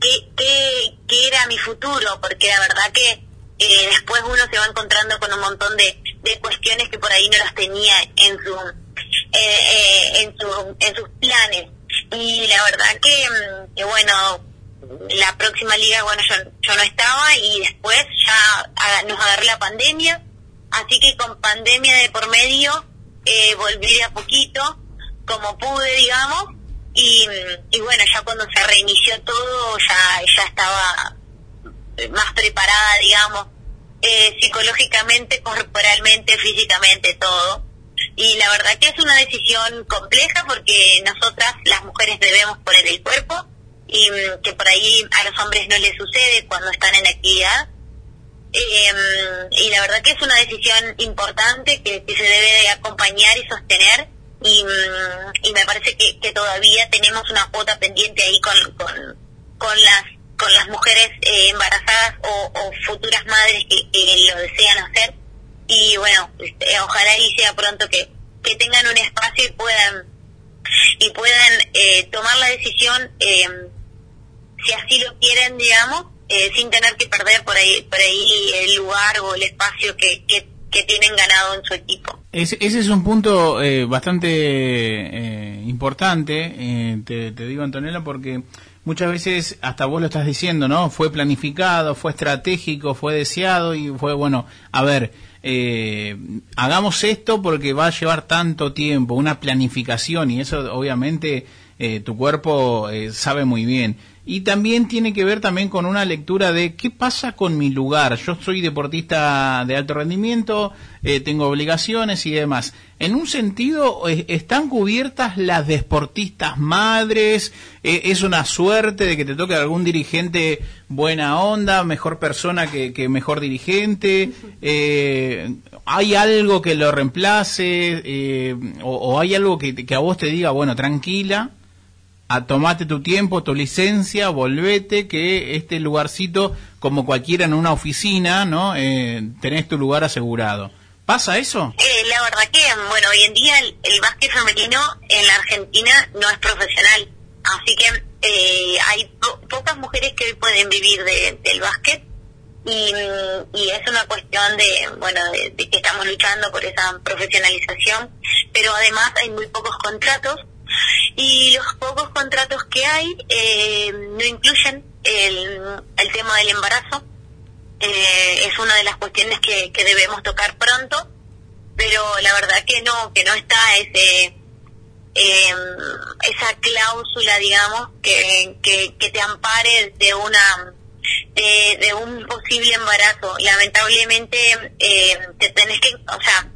qué, qué, qué era mi futuro, porque la verdad que eh, después uno se va encontrando con un montón de, de cuestiones que por ahí no las tenía en su, eh, eh, en su, en sus planes. Y la verdad que, que bueno, la próxima liga, bueno, yo, yo no estaba y después ya nos agarró la pandemia, así que con pandemia de por medio eh, volví de a poquito, como pude, digamos, y, y bueno, ya cuando se reinició todo, ya, ya estaba más preparada, digamos, eh, psicológicamente, corporalmente, físicamente, todo. Y la verdad que es una decisión compleja porque nosotras, las mujeres, debemos poner el cuerpo y mm, que por ahí a los hombres no les sucede cuando están en actividad. Eh, y la verdad que es una decisión importante que, se debe de acompañar y sostener y, mm, y me parece que, que todavía tenemos una cuota pendiente ahí con, con, con las con las mujeres eh, embarazadas o, futuras madres que, que lo desean hacer y bueno este, ojalá y sea pronto que, que tengan un espacio y puedan y puedan eh, tomar la decisión eh, si así lo quieren digamos eh, sin tener que perder por ahí por ahí el lugar o el espacio que, que, tienen ganado en su equipo Ese, ese es un punto eh, bastante eh, importante eh, te, te digo Antonella, porque muchas veces, hasta vos lo estás diciendo, ¿no? Fue planificado, fue estratégico, fue deseado y fue, bueno, a ver, eh, hagamos esto porque va a llevar tanto tiempo, una planificación y eso obviamente eh, tu cuerpo sabe muy bien. Y también tiene que ver también con una lectura de qué pasa con mi lugar. Yo soy deportista de alto rendimiento, eh, tengo obligaciones y demás. En un sentido, están cubiertas las deportistas madres. Eh, es una suerte de que te toque algún dirigente buena onda, mejor persona que, que mejor dirigente. Eh, ¿Hay algo que lo reemplace? O, hay algo que a vos te diga, bueno, tranquila, a tomate tu tiempo, tu licencia, volvete, que este lugarcito, como cualquiera en una oficina, ¿no? Eh, tenés tu lugar asegurado. ¿Pasa eso? La verdad que, bueno, hoy en día el, básquet femenino en la Argentina no es profesional. Así que eh, hay po- pocas mujeres que hoy pueden vivir de- del básquet. Y, mm, y es una cuestión de, bueno, de, de que estamos luchando por esa profesionalización. Pero además hay muy pocos contratos. Y los pocos contratos que hay eh, no incluyen el, el tema del embarazo. Eh, es una de las cuestiones que, que debemos tocar pronto, pero la verdad que no, que no está ese eh, esa cláusula, digamos, que, que, te ampare de una de, de un posible embarazo. Lamentablemente eh, te tenés que, o sea,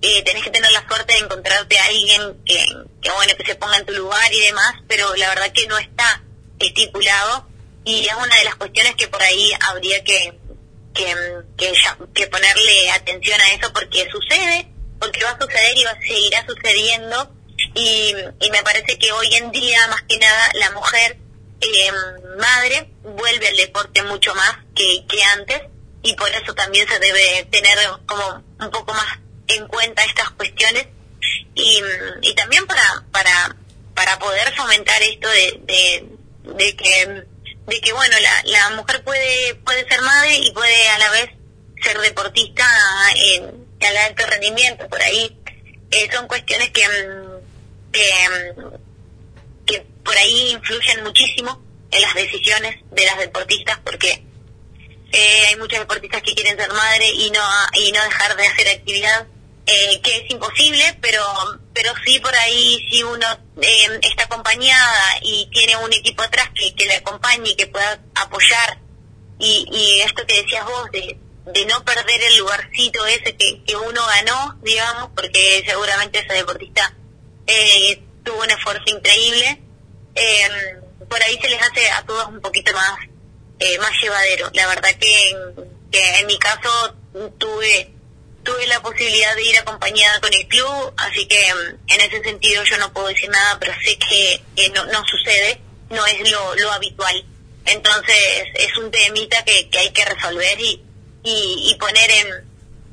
eh, tenés que tener la suerte de encontrarte a alguien que, bueno que se ponga en tu lugar y demás, pero la verdad que no está estipulado y es una de las cuestiones que por ahí habría que que, que ponerle atención a eso porque sucede, porque va a suceder y va a seguirá sucediendo y, y me parece que hoy en día más que nada la mujer eh, madre vuelve al deporte mucho más que, que antes y por eso también se debe tener como un poco más en cuenta estas cuestiones y, también para para para poder fomentar esto de, de, que de que bueno la, la mujer puede puede ser madre y puede a la vez ser deportista en, en alto rendimiento por ahí. Eh, son cuestiones que que, que por ahí influyen muchísimo en las decisiones de las deportistas porque eh, hay muchas deportistas que quieren ser madre y no y no dejar de hacer actividad eh, que es imposible pero pero sí por ahí si uno eh, está acompañada y tiene un equipo atrás que, que le acompañe y que pueda apoyar y, y esto que decías vos de, de no perder el lugarcito ese que, que uno ganó digamos porque seguramente esa deportista eh, tuvo un esfuerzo increíble eh, por ahí se les hace a todos un poquito más eh, más llevadero. La verdad que, que en mi caso tuve tuve la posibilidad de ir acompañada con el club, así que mm, en ese sentido yo no puedo decir nada, pero sé que, no, no sucede, no es lo, lo habitual. Entonces es un temita que, que hay que resolver y, y, y poner en,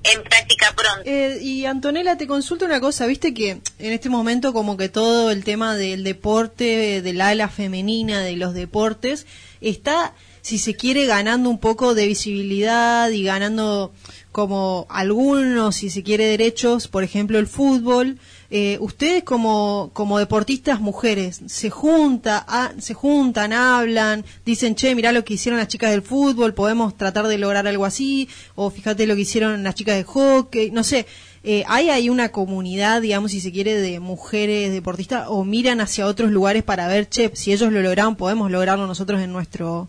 en práctica pronto. Eh, y Antonella, te consulto una cosa, viste que en este momento como que todo el tema del deporte, del ala femenina, de los deportes, está, si se quiere, ganando un poco de visibilidad y ganando como algunos, si se quiere, derechos, por ejemplo, el fútbol. Eh, ustedes como, como deportistas mujeres, ¿se, junta, ¿se juntan, hablan, dicen, che, mirá lo que hicieron las chicas del fútbol, podemos tratar de lograr algo así? O fíjate lo que hicieron las chicas de hockey, no sé. Eh, ¿Hay ahí una comunidad, digamos, si se quiere, de mujeres deportistas o miran hacia otros lugares para ver, che, si ellos lo lograron, podemos lograrlo nosotros en nuestro,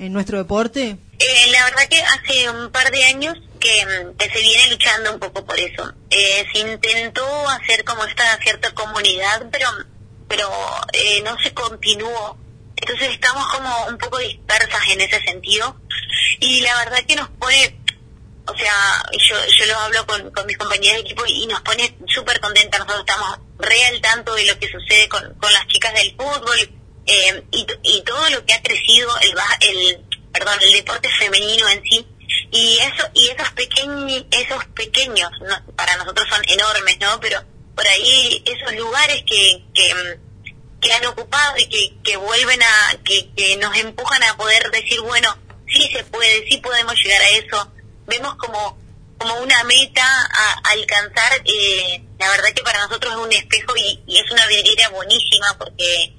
en nuestro deporte? Eh, la verdad que hace un par de años que, mm, que se viene luchando un poco por eso. Eh, se intentó hacer como esta cierta comunidad, pero pero eh, no se continuó. Entonces estamos como un poco dispersas en ese sentido y la verdad que nos pone, o sea, yo, yo lo hablo con, con mis compañeros de equipo y nos pone súper contentas. Nosotros estamos re al tanto de lo que sucede con, con las chicas del fútbol eh, y, y todo lo que ha crecido el, el perdón el deporte femenino en sí y eso y esos pequeños esos pequeños no- para nosotros son enormes no pero por ahí esos lugares que que, mm, que han ocupado y que, que vuelven a que, que nos empujan a poder decir bueno sí se puede sí podemos llegar a eso vemos como como una meta a, alcanzar, eh, la verdad que para nosotros es un espejo y, es una vidriera buenísima porque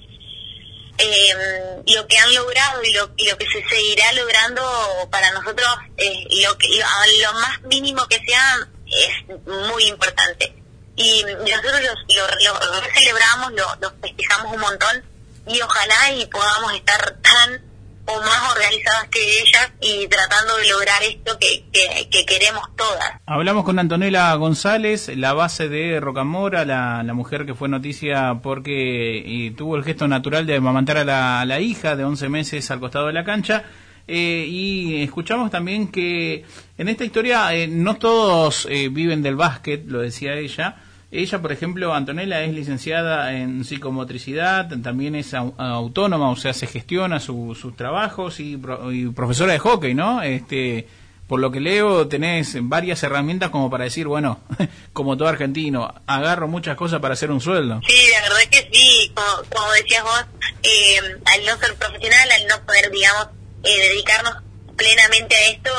eh, lo que han logrado y lo, y lo que se seguirá logrando para nosotros, eh, lo, que, lo, lo más mínimo que sea, es muy importante. Y nosotros lo celebramos, lo, lo festejamos un montón y ojalá y podamos estar tan o más organizadas que ellas y tratando de lograr esto que, que, que queremos todas. Hablamos con Antonella González, la base de Rocamora, la, la mujer que fue noticia porque eh, tuvo el gesto natural de amamantar a la, la hija de 11 meses al costado de la cancha. Eh, y escuchamos también que en esta historia eh, no todos eh, viven del básquet, lo decía ella. Ella, por ejemplo, Antonella es licenciada en psicomotricidad, también es au- autónoma, o sea, se gestiona su- sus trabajos y, y profesora de hockey, ¿no? Este, por lo que leo, tenés varias herramientas como para decir, bueno, como todo argentino, agarro muchas cosas para hacer un sueldo. Sí, la verdad que sí, como, como decías vos, eh, al no ser profesional, al no poder, digamos, eh, dedicarnos plenamente a esto,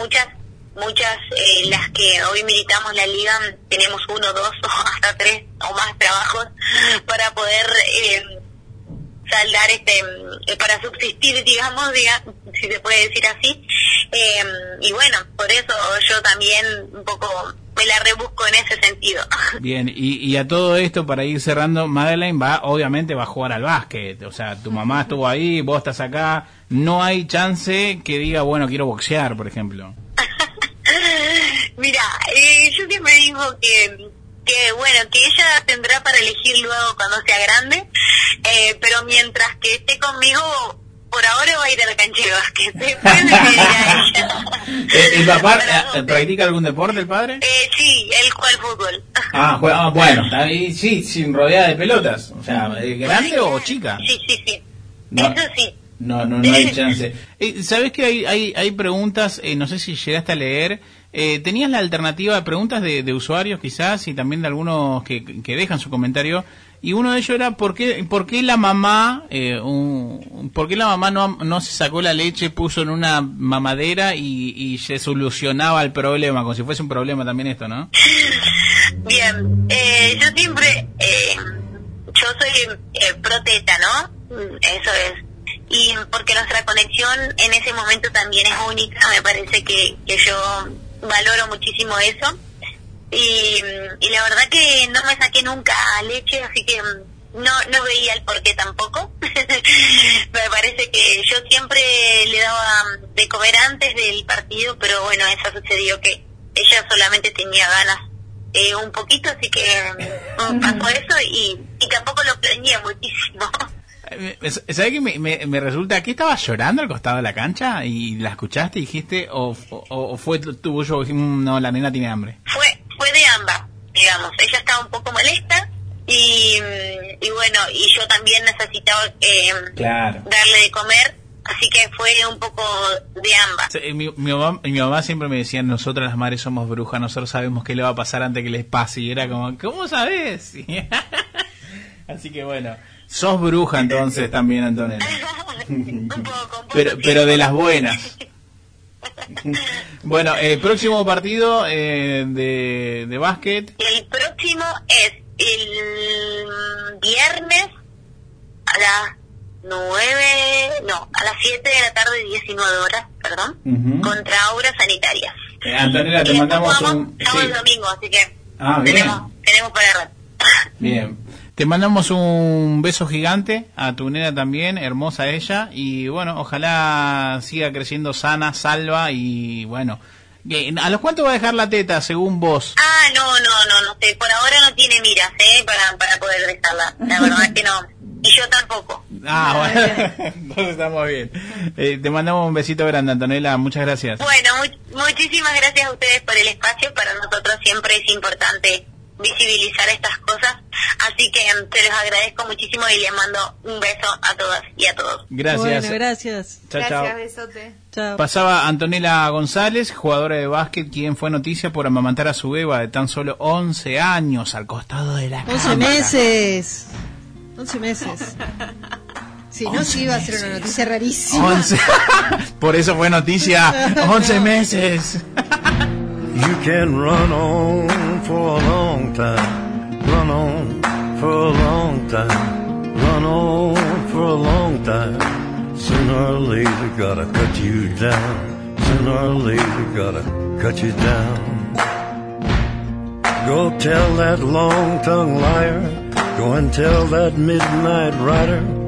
muchas, muchas, eh, las que hoy militamos la liga, tenemos uno, dos o hasta tres o más trabajos para poder eh, saldar este, eh, para subsistir, digamos, diga, si se puede decir así. Eh, y bueno, por eso yo también un poco me la rebusco en ese sentido. Bien, y, y a todo esto, para ir cerrando, Madeleine va, obviamente va a jugar al básquet. O sea, tu mamá estuvo ahí, vos estás acá. No hay chance que diga, bueno, quiero boxear, por ejemplo. Mira, eh, yo siempre digo que, que, bueno, que ella tendrá para elegir luego cuando sea grande, eh, pero mientras que esté conmigo, por ahora va a ir a la cancha de básquet. Después ella. ¿El, el papá eh, practica algún deporte, el padre? Eh, sí, él juega al fútbol. Ah, juega- ah, bueno, sí, sin rodeada de pelotas. O sea, ¿eh, ¿grande o chica? Sí, sí, sí. No, Eso sí. no, no, no hay chance. Eh, ¿Sabes que hay, hay, hay preguntas, eh, no sé si llegaste a leer, eh, tenías la alternativa de preguntas de, de usuarios quizás y también de algunos que, que dejan su comentario y uno de ellos era por qué, por qué la mamá eh, por qué la mamá no, no se sacó la leche puso en una mamadera y, y se solucionaba el problema como si fuese un problema también esto no Bien, eh, yo siempre, eh, yo soy eh, proteta, ¿no? Eso es. Y porque nuestra conexión en ese momento también es única, me parece que, que yo valoro muchísimo eso. Y, y la verdad que no me saqué nunca leche, así que mm, no, no veía el porqué tampoco. me parece que yo siempre le daba mm, de comer antes del partido, pero bueno, eso sucedió que ella solamente tenía ganas eh, un poquito, así que mm, pasó eso y, y tampoco lo planeé muchísimo. Eh, ¿Sabes que me, me, me resulta que estaba llorando al costado de la cancha y la escuchaste y dijiste o, o, o fue tuyo "Mm, no la nena tiene hambre Fue fue de ambas, digamos. Ella estaba un poco molesta y, mm, y bueno, y yo también necesitaba eh, Claro. darle de comer, así que fue un poco de ambas. Sí, Mi, mi mamá, mi mamá siempre me decía, nosotras las madres somos brujas, nosotros sabemos qué le va a pasar antes que les pase. Y era como, ¿cómo sabes? Así que bueno, sos bruja entonces también, Antonella. Pero, pero de las buenas. Bueno, el próximo partido eh, de, de básquet. El próximo es el viernes a las 9, no, a las 7 de la tarde, 19 horas, perdón, contra Aura Sanitarias. Eh, Antonella, te mandamos un... y sí. domingo, así que Ah, bien. tenemos, tenemos para rato. Bien. Te mandamos un beso gigante a tu nena también, hermosa ella, y bueno, ojalá siga creciendo sana, salva y bueno. Bien, ¿A los cuántos va a dejar la teta, según vos? Ah, no, no, no, no sé, por ahora no tiene miras, ¿eh? Para, para poder dejarla, la verdad es que no. Y yo tampoco. Ah, bueno, entonces estamos bien. Eh, te mandamos un besito grande, Antonella, muchas gracias. Bueno, mu- muchísimas gracias a ustedes por el espacio, para nosotros siempre es importante visibilizar estas cosas, así que em, se los agradezco muchísimo y les mando un beso a todas y a todos. Gracias. Bueno, gracias. Chao, chao. besote. Chao. Pasaba Antonella González, jugadora de básquet, quien fue noticia por amamantar a su beba de tan solo 11 años al costado de la 11 cámara. meses. 11 meses. Si no, sí iba a ser una noticia rarísima. 11. Por eso fue noticia 11 meses. You can run on for a long time, run on for a long time, run on for a long time. Sooner or later, gotta cut you down. Sooner or later, gotta cut you down. Go tell that long tongued liar. Go and tell that midnight rider.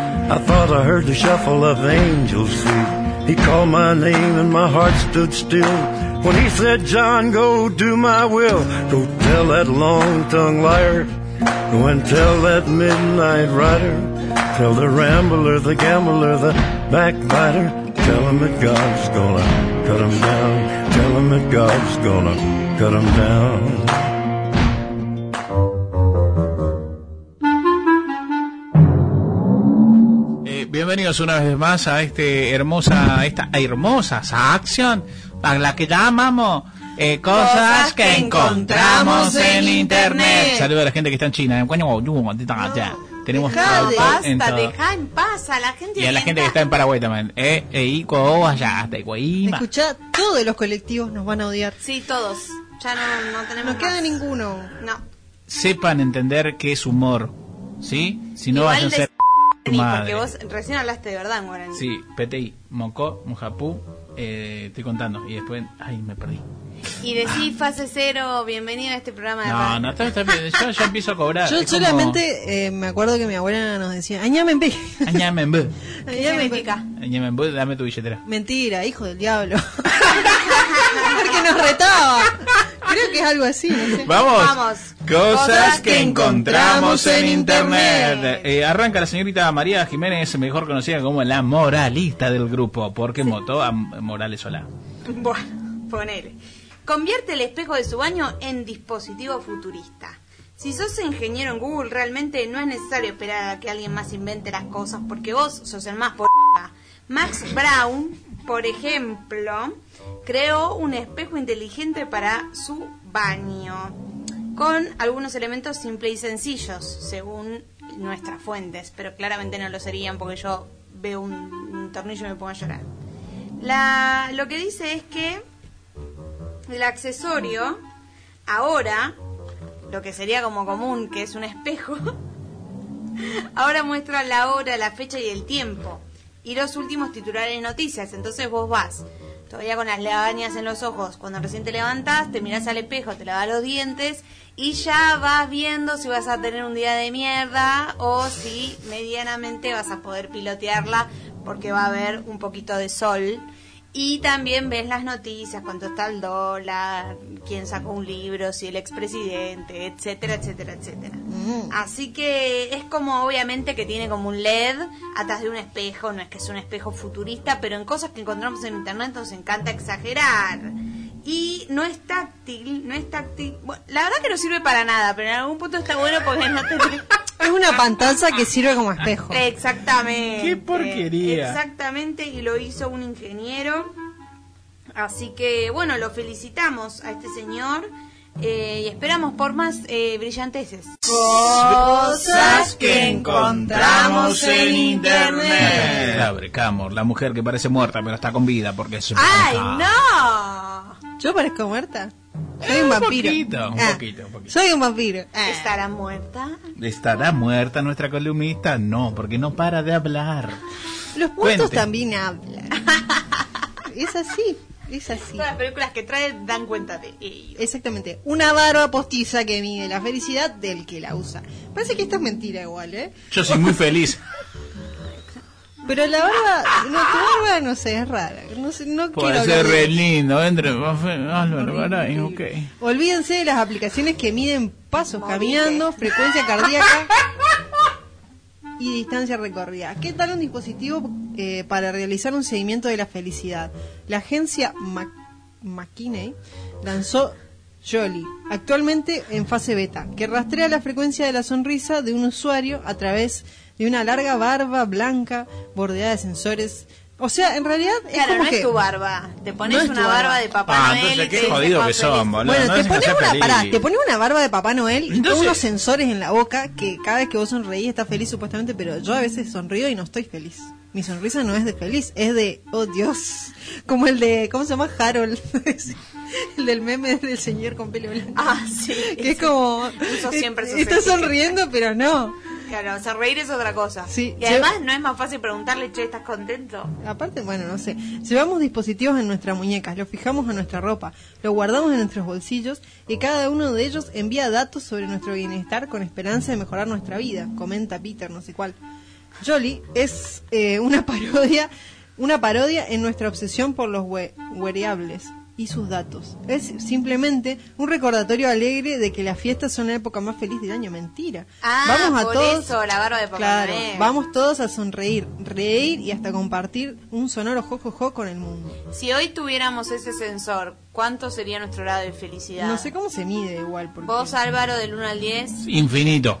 I thought I heard the shuffle of angels feet. He called my name and my heart stood still. When he said, John, go do my will. Go tell that long-tongued liar. Go and tell that midnight rider. Tell the rambler, the gambler, the backbiter. Tell him that God's gonna cut him down. Tell him that God's gonna cut him down. Bienvenidos una vez más a este hermosa, esta hermosa acción a la que llamamos eh, cosas, que encontramos en internet. Saludos a la gente que está en China. Tenemos Dejá en basta, todo. deja en paz a la gente Y a la gente que está en Paraguay también. Eh, eh, allá, Guayma. Escuchá, todos los colectivos nos van a odiar. Sí, todos. Ya no, no tenemos No queda más. ninguno. No. Sepan entender qué es humor. ¿Sí? Si no Igual vayan a de ser Sí, madre. porque vos recién hablaste de verdad en guaraní. Sí, PTI, Moco, Mujapú, eh, estoy contando. Y después, ay, me perdí. Y decís fase cero, bienvenido a este programa de No, radio. no, está, está bien. Yo, yo empiezo a cobrar. Yo Es como- solamente eh, me acuerdo que mi abuela nos decía, añame en B. Añame en B. ¿Qué significa? Añame en B, dame tu billetera. Mentira, hijo del diablo. Porque nos retaba. Creo que es algo así, no sé. Vamos. Cosas que encontramos en internet. Eh, arranca la señorita María Jiménez, mejor conocida como la moralista del grupo, porque votó a Morales Solá. Bueno, ponele. Convierte el espejo de su baño en dispositivo futurista. Si sos ingeniero en Google, realmente no es necesario esperar a que alguien más invente las cosas, porque vos sos el más por... Max Brown, por ejemplo, creó un espejo inteligente para su baño, con algunos elementos simples y sencillos, según nuestras fuentes, pero claramente no lo serían porque yo veo un, tornillo y me pongo a llorar. Lo que dice es que el accesorio ahora, lo que sería como común, que es un espejo, ahora muestra la hora, la fecha y el tiempo. Y los últimos titulares noticias. Entonces vos vas todavía con las lagañas en los ojos. Cuando recién te levantás, te mirás al espejo, te lavas los dientes y ya vas viendo si vas a tener un día de mierda o si medianamente vas a poder pilotearla porque va a haber un poquito de sol. Y también ves las noticias, cuánto está el dólar, quién sacó un libro, si el expresidente, etcétera, etcétera, etcétera. Así que es como obviamente que tiene como un LED atrás de un espejo, no es que es un espejo futurista, pero en cosas que encontramos en internet nos encanta exagerar. Y no es táctil, no es táctil. Bueno, la verdad que no sirve para nada, pero en algún punto está bueno porque no te... Es una pantalla que sirve como espejo. Exactamente. ¡Qué porquería! Exactamente, y lo hizo un ingeniero. Así que, bueno, lo felicitamos a este señor eh, y esperamos por más eh, brillanteces. Cosas que encontramos en internet. Cabre, Camor, la mujer que parece muerta pero está con vida porque es ¡Ay, no! ¿Yo parezco muerta? Soy un un vampiro. poquito, un Ah, poquito, un poquito. Soy un vampiro. Ah. ¿Estará muerta? ¿Estará muerta nuestra columnista? No, porque no para de hablar. Los muertos también hablan. es así, es así. Todas las películas que trae dan cuenta de ello. Exactamente. Una barba postiza que mide la felicidad del que la usa. Parece que esto es mentira igual, ¿eh? Yo soy muy feliz. Pero la barba, no, tu barba no sé, es rara. No, sé, no quiero Puede ser de re lindo. Entre Álvaro Garay, ok. Olvídense de las aplicaciones que miden pasos caminando, frecuencia cardíaca y distancia recorrida. ¿Qué tal un dispositivo eh, para realizar un seguimiento de la felicidad? La agencia Mac- McKinney lanzó Jolly, actualmente en fase beta, que rastrea la frecuencia de la sonrisa de un usuario a través de una larga barba blanca bordeada de sensores. O sea, en realidad es Claro, como no que es tu barba. Te pones No una barba de Papá Ah, Noel. entonces y qué te dice jodido que son, boludo. Bueno, no te pones una, pará, te pones una barba de Papá Noel y Entonces- unos sensores en la boca que cada vez que vos sonreís estás feliz supuestamente, pero yo a veces sonrío y no estoy feliz. Mi sonrisa no es de feliz, es de, oh Dios, como el de, ¿cómo se llama? Harold. el del meme del señor con pelo blanco. Ah, sí. Que es como, Uso siempre está sonriendo, pero no. Claro, sonreír es otra cosa. Sí, y además no es más fácil preguntarle, che, ¿estás contento? Aparte, bueno, no sé. Llevamos dispositivos en nuestras muñecas, los fijamos en nuestra ropa, los guardamos en nuestros bolsillos y cada uno de ellos envía datos sobre nuestro bienestar con esperanza de mejorar nuestra vida, comenta Peter, no sé cuál. Jolly es eh, una parodia, una parodia en nuestra obsesión por los we- wearables y sus datos. Es simplemente un recordatorio alegre de que las fiestas son la época más feliz del año. Mentira. Ah, vamos a por todos, eso, la barba de Papá claro, Noel. vamos todos a sonreír, reír y hasta compartir un sonoro jojojo con el mundo. Si hoy tuviéramos ese sensor, ¿cuánto sería nuestro grado de felicidad? No sé cómo se mide igual. Porque... Vos, Álvaro, del 1 al 10. Infinito.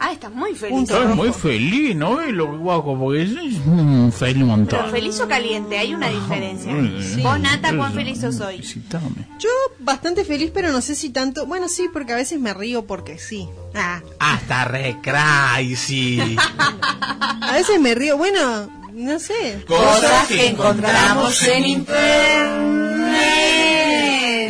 Ah, estás muy feliz. Estoy muy feliz, ¿no? ves lo guapo, porque es un feliz montón. Pero feliz o caliente, hay una diferencia. Sí. Vos, Nata, ¿cuán feliz sos hoy? Yo bastante feliz, pero no sé si tanto. Bueno, sí, porque a veces me río porque sí. Ah, Hasta re crazy. a veces me río. Bueno, no sé. Cosas que encontramos en internet.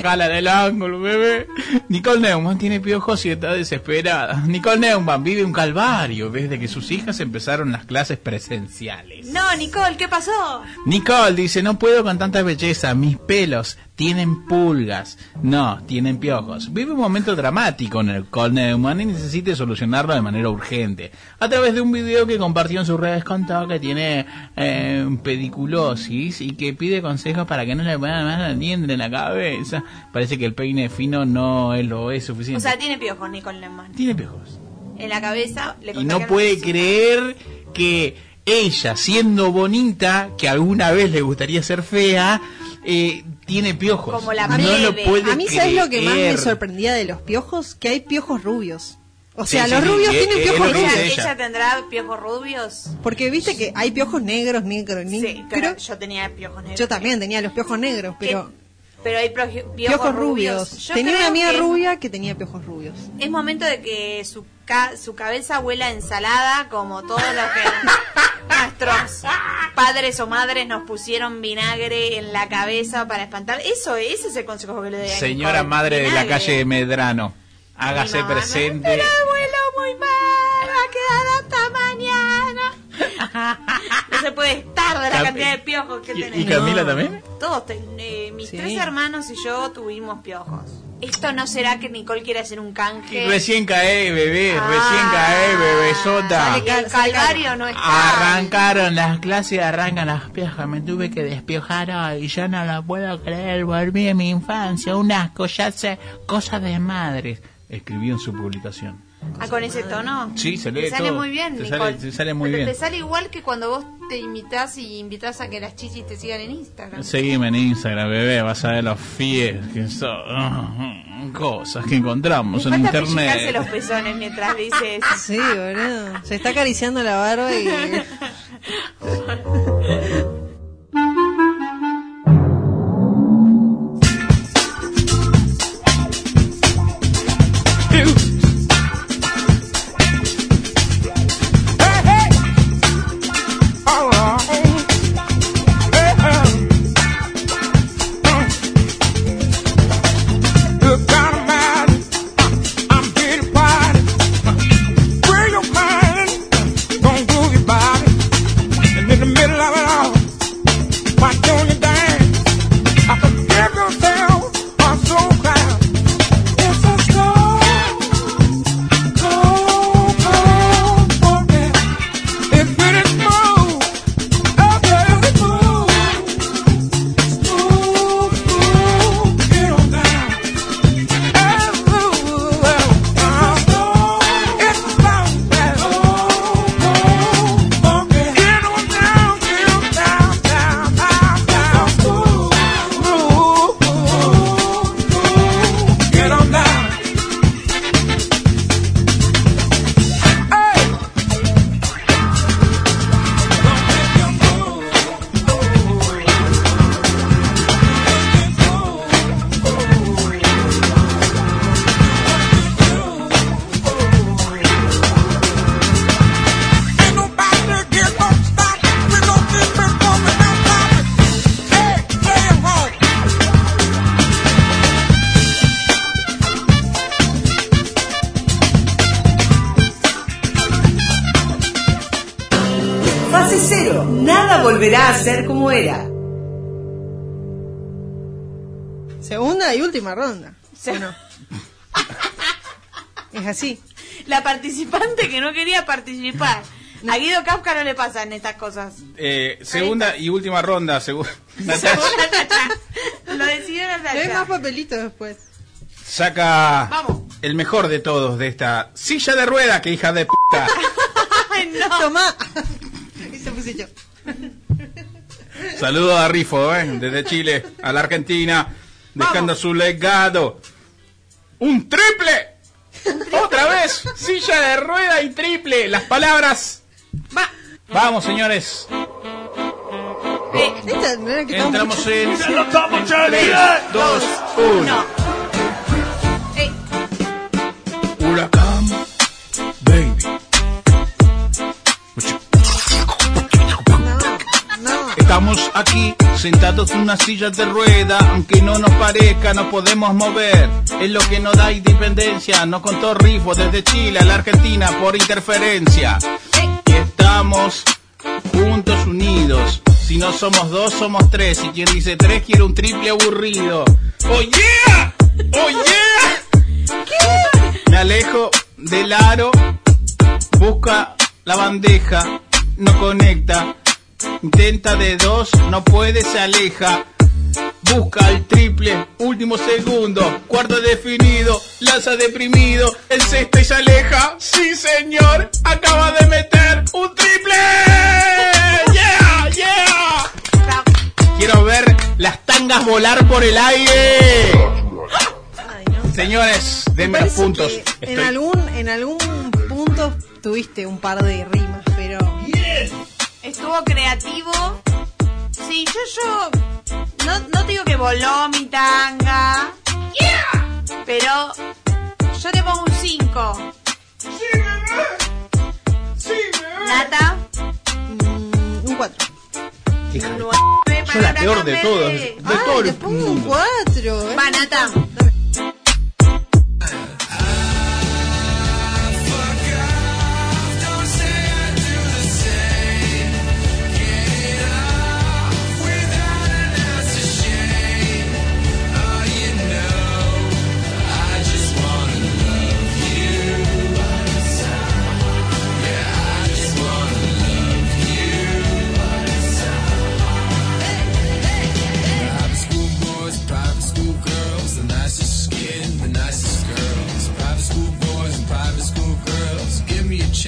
Gala del ángulo, bebé. Nicole Neumann tiene piojos y está desesperada. Nicole Neumann vive un calvario desde que sus hijas empezaron las clases presenciales. No, Nicole, ¿qué pasó? Nicole dice, no puedo con tanta belleza, mis pelos tienen pulgas. No, tienen piojos. Vive un momento dramático en el Nicole Neumann y necesita solucionarlo de manera urgente. A través de un video que compartió en sus redes contó que tiene eh, pediculosis y que pide consejos para que no le pongan más la diente en la cabeza. Parece que el peine fino no es lo es O suficiente. sea, tiene piojos, Nicole Neumann. tiene piojos. En la cabeza le Y no puede creer que ella, siendo bonita, que alguna vez le gustaría ser fea, eh, tiene piojos. Como la no lo puede A mí, ¿sabes lo que más me sorprendía de los piojos? Que hay piojos rubios. O Sí, sea, sí, los sí, rubios eh, tienen eh, piojos rubios. ¿Ella, ella. tendrá piojos rubios? Porque viste que hay piojos negros, negros, negros. Sí, pero yo tenía piojos negros. Yo también tenía los piojos negros, pero Pero hay piojos, piojos rubios. Tenía una amiga que rubia que tenía piojos rubios. Es momento de que su, ca- su cabeza huela a ensalada como todo lo que nuestros padres o madres nos pusieron vinagre en la cabeza para espantar. Eso, ese es el consejo que le doy a Señora Nicole, madre de la calle Medrano, hágase mamá, presente. Pero abuelo muy mal, va a quedar hasta mañana. No se puede estar de la Cam- cantidad de piojos que ¿Y- tenemos. y Camila también? Todos, ten- eh, mis Sí. tres hermanos y yo tuvimos piojos. Esto no será que Nicole quiera hacer un canje. Recién cae, bebé, Ah. recién cae, bebesota. Y el calvario no está. Arrancaron las clases, arrancan las piojas. Me tuve que despiojar hoy. Ya no lo puedo creer. Volví a mi infancia. Un asco. Ya sé. Cosas de madres. Escribió en su publicación. Ah, con ese tono. Sí, se Te lee sale todo. muy bien, Te sale- te sale muy bien. Te sale igual que cuando vos te imitas y invitas a que las chichis te sigan en Instagram. Seguime en Instagram, bebé. Vas a ver los fies que son. Cosas que encontramos Me en falta internet. los pezones mientras dices. Sí, boludo. Se está acariciando la barba y... volverá a ser como era. Segunda y última ronda. ¿o no? es así. La participante que no quería participar. A Guido Kafka no le pasan estas cosas. Eh, segunda y última ronda, segu- Lo decidió Natalia. Hay más papelitos después. saca Vamos. el mejor de todos de esta silla de rueda, que hija de puta. Ay, no. Tomá. Saludos a Rifo, eh, desde Chile a la Argentina, dejando su legado. ¡Un triple! ¡Otra vez! Silla de rueda y triple. Las palabras. Vamos, señores. Esta no era que estaba Entramos mucho- en Ya lo estamos, Charlie. 3, 2, 1. Huracán, baby. Estamos aquí sentados en una silla de rueda, aunque no nos parezca, nos podemos mover. Es lo que nos da independencia. Nos contó Rifo desde Chile a la Argentina por interferencia. Y estamos juntos unidos. Si no somos dos, somos tres. Y quien dice tres quiere un triple aburrido. ¡Oh yeah! ¡Oh! Me alejo del aro, busca la bandeja, no conecta. Intenta de dos, no puede, se aleja. Busca el triple, último segundo, cuarto definido, lanza deprimido, el sexto y se aleja. Sí, señor, acaba de meter un triple. Yeah, yeah. Quiero ver las tangas volar por el aire. Señores, denme los puntos. En Estoy- algún, en algún punto tuviste un par de rimas. Estuvo creativo. Sí, yo, yo. No, no te digo que voló mi tanga. Pero. Yo le pongo un 5. Nata. Un 4. Hija de p- Yo la peor de todos, de todo el Un mundo. 4. Va, Nata.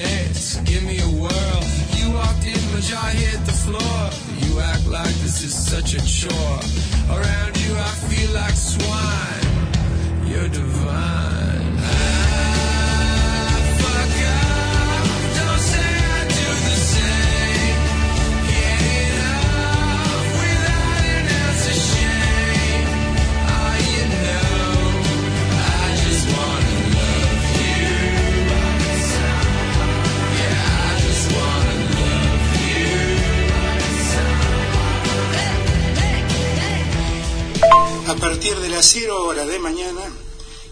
Chance, give me a whirl. You walked in, your hit the floor. You act like this is such a chore. Around you, I feel like swine. You're divine. A partir de las 0 horas de mañana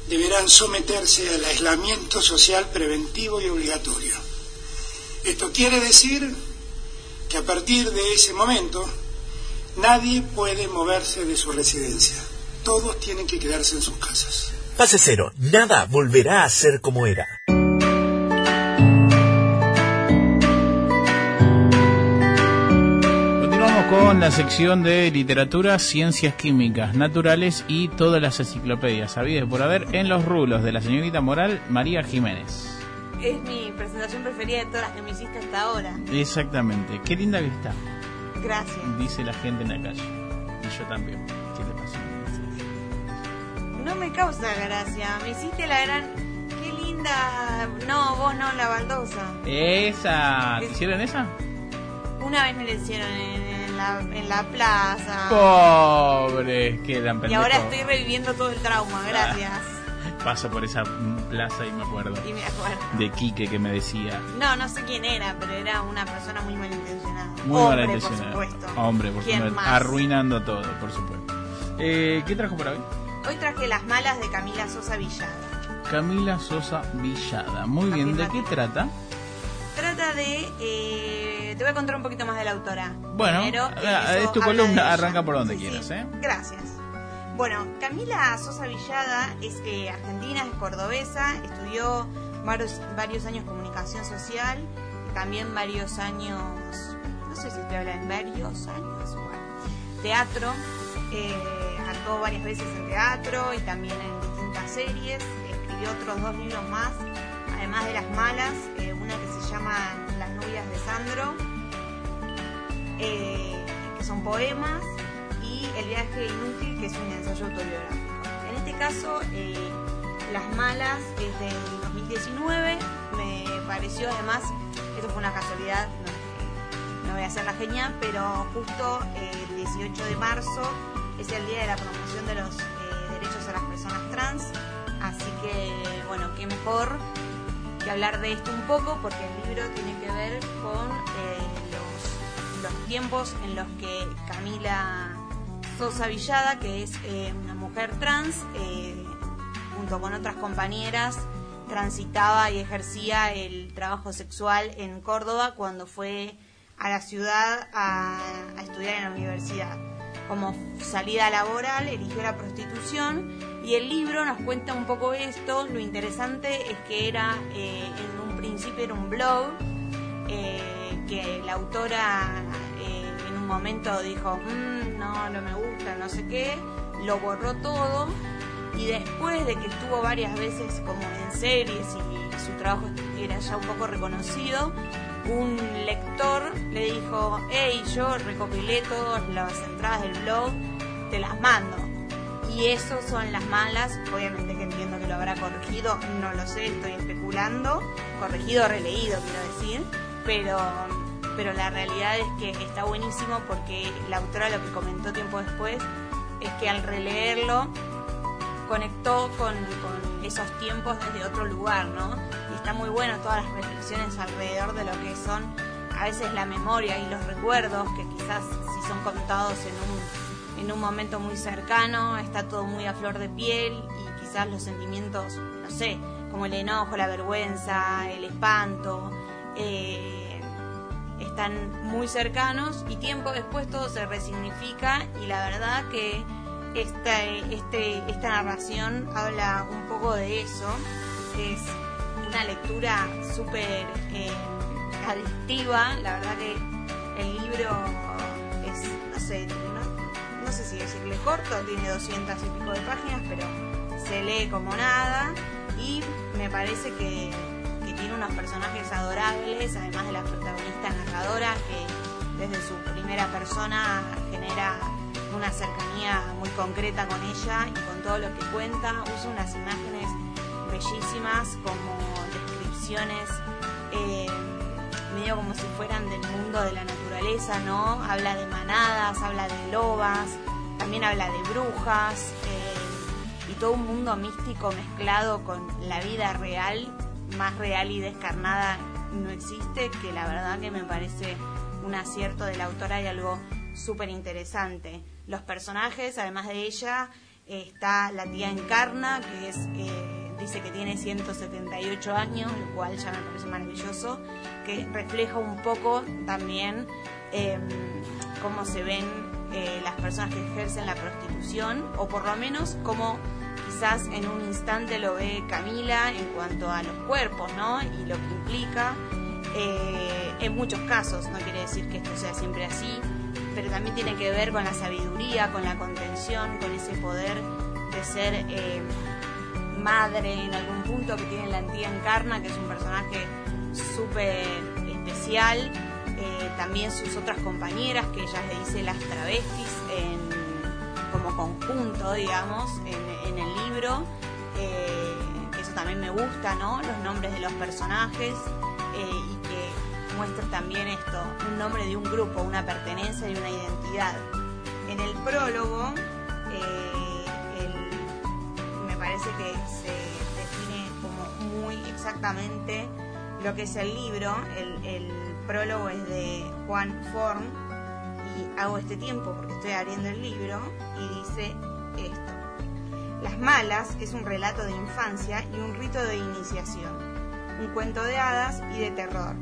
deberán someterse al aislamiento social preventivo y obligatorio. Esto quiere decir que a partir de ese momento nadie puede moverse de su residencia. Todos tienen que quedarse en sus casas. Fase cero, nada volverá a ser como era. Con la sección de literatura, ciencias químicas, naturales y todas las enciclopedias habidas por haber en los rulos de la señorita moral María Jiménez. Es mi presentación preferida de todas las que me hiciste hasta ahora. Exactamente. Qué linda que está, Gracias. dice la gente en la calle. Y yo también. ¿Qué le pasó? No me causa gracia. Me hiciste la gran. Qué linda. No, vos no, la baldosa. Esa. ¿Te hicieron esa? Una vez me la hicieron en la, en la plaza. Pobre, quedan y pendejos. ahora estoy reviviendo todo el trauma. Gracias. Paso por esa plaza y me acuerdo. Y me acuerdo. De Quique que me decía. No, no sé quién era, pero era una persona muy malintencionada. Muy Hombre, malintencionado. por supuesto. Hombre, por ¿Quién supuesto. más? Arruinando todo, por supuesto. Eh, ¿Qué trajo para hoy? Hoy traje Las Malas de Camila Sosa Villada. Camila Sosa Villada. Muy bien, ¿de qué trata? Trata de... eh, te voy a contar un poquito más de la autora. Bueno, Primero, eso es tu columna, arranca por donde Sí, quieras, sí. ¿eh? Gracias. Bueno, Camila Sosa Villada es eh, argentina, es cordobesa, estudió varios, varios años comunicación social y también varios años, no sé si estoy hablando varios años, bueno, teatro, eh, actuó varias veces en teatro y también en distintas series, escribió otros dos libros más, además de Las Malas, eh, una que se llama Las novias de Sandro, eh, que son poemas, y El viaje inútil, que es un ensayo autobiográfico. En este caso, eh, Las Malas es del 2019, me pareció además, esto fue una casualidad, no, voy a hacer la genia, pero justo el 18 de marzo es el día de la promoción de los derechos a las personas trans, así que bueno, qué mejor hablar de esto un poco porque el libro tiene que ver con eh, los, tiempos en los que Camila Sosa Villada, que es eh, una mujer trans, eh, junto con otras compañeras, transitaba y ejercía el trabajo sexual en Córdoba cuando fue a la ciudad a estudiar en la universidad. Como salida laboral eligió la prostitución y el libro nos cuenta un poco esto. Lo interesante es que era, eh, en un principio era un blog, eh, que la autora eh, en un momento dijo, "Mm, no, no me gusta, no sé qué, lo borró todo y después de que estuvo varias veces como en series y su trabajo era ya un poco reconocido, un lector le dijo, hey, yo recopilé todas las entradas del blog, te las mando. Y eso son las malas, obviamente que entiendo que lo habrá corregido, no lo sé, estoy especulando, corregido, releído quiero decir, pero, pero la realidad es que está buenísimo porque la autora lo que comentó tiempo después es que al releerlo conectó con, con esos tiempos desde otro lugar, ¿no? Está muy bueno todas las reflexiones alrededor de lo que son a veces la memoria y los recuerdos, que quizás si son contados en un, en un momento muy cercano, está todo muy a flor de piel y quizás los sentimientos, no sé, como el enojo, la vergüenza, el espanto, eh, están muy cercanos y tiempo después todo se resignifica y la verdad que esta, este, esta narración habla un poco de eso. Es una lectura súper eh, adictiva. La verdad que el libro es, no sé, no, sé si decirle corto, tiene 200 y pico de páginas, pero se lee como nada y me parece que, que tiene unos personajes adorables, además de la protagonista narradora que desde su primera persona genera una cercanía muy concreta con ella y con todo lo que cuenta. Usa unas imágenes bellísimas como eh, medio como si fueran del mundo de la naturaleza, ¿no? Habla de manadas, habla de lobas, también habla de brujas eh, y todo un mundo místico mezclado con la vida real, más real y descarnada no existe, que la verdad que me parece un acierto de la autora y algo súper interesante. Los personajes, además de ella, eh, está la tía Encarna, que es, dice que tiene 178 años, lo cual ya me parece maravilloso, que refleja un poco también eh, cómo se ven eh, las personas que ejercen la prostitución, o por lo menos cómo quizás en un instante lo ve Camila en cuanto a los cuerpos, ¿no? Y lo que implica. Eh, en muchos casos, no quiere decir que esto sea siempre así, pero también tiene que ver con la sabiduría, con la contención, con ese poder de ser eh, madre en algún punto que tiene la tía Encarna, que es un personaje súper especial. Eh, también sus otras compañeras, que ella le dice las travestis como conjunto, digamos, en, el libro. Eh, eso también me gusta, ¿no? Los nombres de los personajes eh, y que muestra también esto, un nombre de un grupo, una pertenencia y una identidad. En el prólogo, parece que se define como muy exactamente lo que es el libro. El, prólogo es de Juan Form y hago este tiempo porque estoy abriendo el libro y dice esto. Las Malas es un relato de infancia y un rito de iniciación, un cuento de hadas y de terror.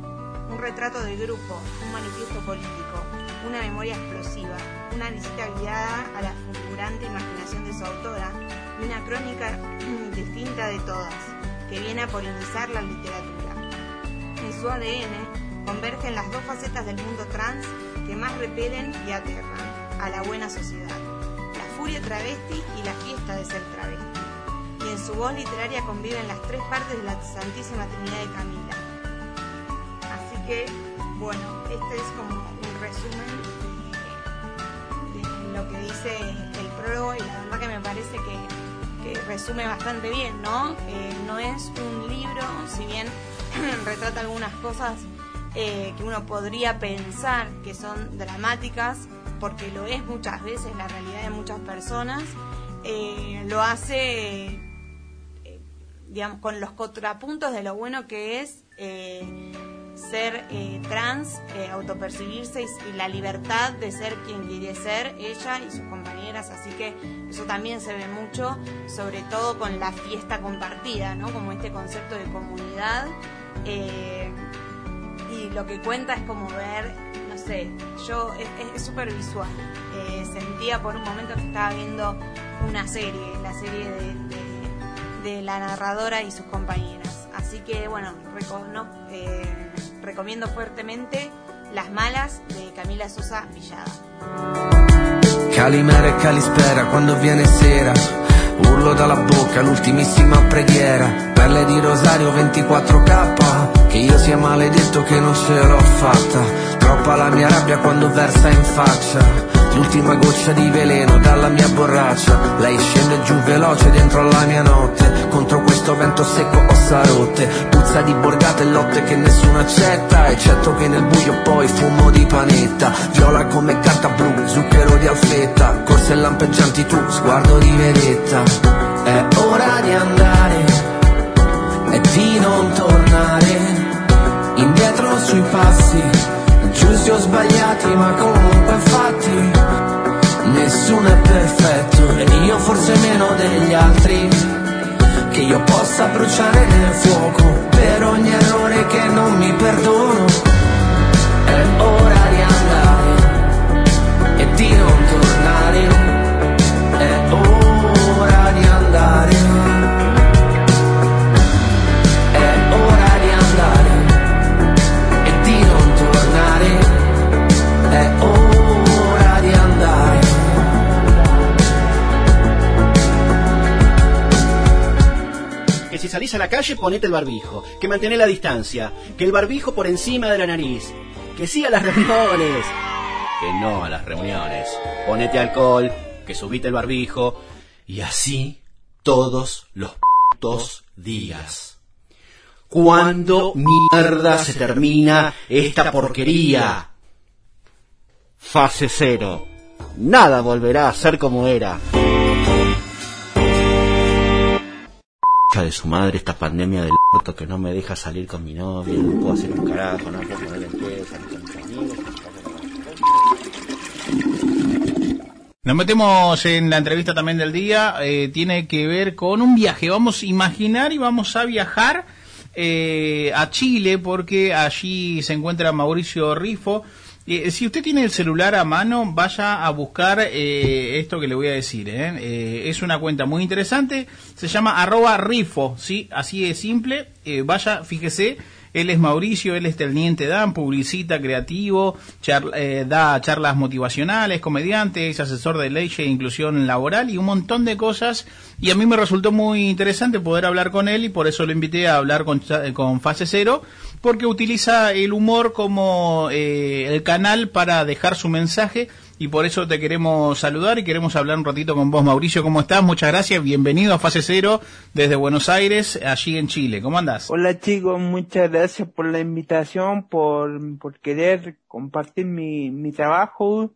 un retrato del grupo, un manifiesto político, una memoria explosiva, una visita guiada a la fulgurante imaginación de su autora una crónica distinta de todas, que viene a polinizar la literatura. En su ADN convergen las dos facetas del mundo trans que más repelen y aterran a la buena sociedad, la furia travesti y la fiesta de ser travesti. Y en su voz literaria conviven las tres partes de la Santísima Trinidad de Camila. Así que, bueno, este es como un resumen de lo que dice el prólogo y la verdad que me parece que, resume bastante bien, ¿no? Eh, no es un libro, si bien retrata algunas cosas eh, que uno podría pensar que son dramáticas, porque lo es muchas veces la realidad de muchas personas, eh, lo hace digamos, con los contrapuntos de lo bueno que es ser eh, trans, eh, autopercibirse y, la libertad de ser quien quiere ser ella y sus compañeras, así que eso también se ve mucho, sobre todo con la fiesta compartida, ¿no? Como este concepto de comunidad. eh, y lo que cuenta es como ver, no sé, yo es- súper visual. Eh, sentía por un momento que estaba viendo una serie, la serie de, de- la narradora y sus compañeras. Así que bueno, recono- eh, recomiendo fuertemente Las Malas de Camila Sosa Villada. Calimera e calispera quando viene sera Urlo dalla bocca l'ultimissima preghiera Perle di rosario 24k Che io sia maledetto che non ce l'ho fatta Troppa la mia rabbia quando versa in faccia L'ultima goccia di veleno dalla mia borraccia. Lei scende giù veloce dentro la mia notte. Contro questo vento secco ossa rotte Puzza di borgate e lotte che nessuno accetta. Eccetto che nel buio poi fumo di panetta. Viola come carta blu, zucchero di alfetta. Corse lampeggianti tu, sguardo di vedetta. È ora di andare E di non tornare Indietro sui passi Giusti o sbagliati ma comunque fatti. Nessuno è perfetto E io forse meno degli altri. Che io possa bruciare nel fuoco Per ogni errore che non mi perdono. È ora salís a la calle, ponete el barbijo. Que mantené la distancia. Que el barbijo por encima de la nariz. Que sí a las reuniones. Que no a las reuniones. Ponete alcohol. Que subite el barbijo. Y así todos los putos días. ¿Cuándo mierda se termina esta porquería? Fase cero. Nada volverá a ser como era. De su madre esta pandemia del que no me deja salir con mi novia, no puedo hacer un carajo, no puedo poner en pie, salir con mis amigos. Nos metemos en la entrevista también del día, eh, tiene que ver con un viaje. Vamos a imaginar y vamos a viajar eh, a Chile porque allí se encuentra Mauricio Rifo. Eh, si usted tiene el celular a mano, vaya a buscar eh, esto que le voy a decir. ¿eh? Eh, es una cuenta muy interesante, se llama arroba Rifo, ¿sí? así de simple. Eh, vaya, fíjese, él es Mauricio, él es Teniente Dan, publicita, creativo, char- eh, da charlas motivacionales, comediante, es asesor de ley e inclusión laboral y un montón de cosas. Y a mí me resultó muy interesante poder hablar con él y por eso lo invité a hablar con, Cha- con Fase Cero, porque utiliza el humor como eh, el canal para dejar su mensaje y por eso te queremos saludar y queremos hablar un ratito con vos, Mauricio. ¿Cómo estás? Muchas gracias. Bienvenido a Fase Cero desde Buenos Aires, allí en Chile. ¿Cómo andás? Hola chicos, muchas gracias por la invitación, por, por querer compartir mi, mi trabajo.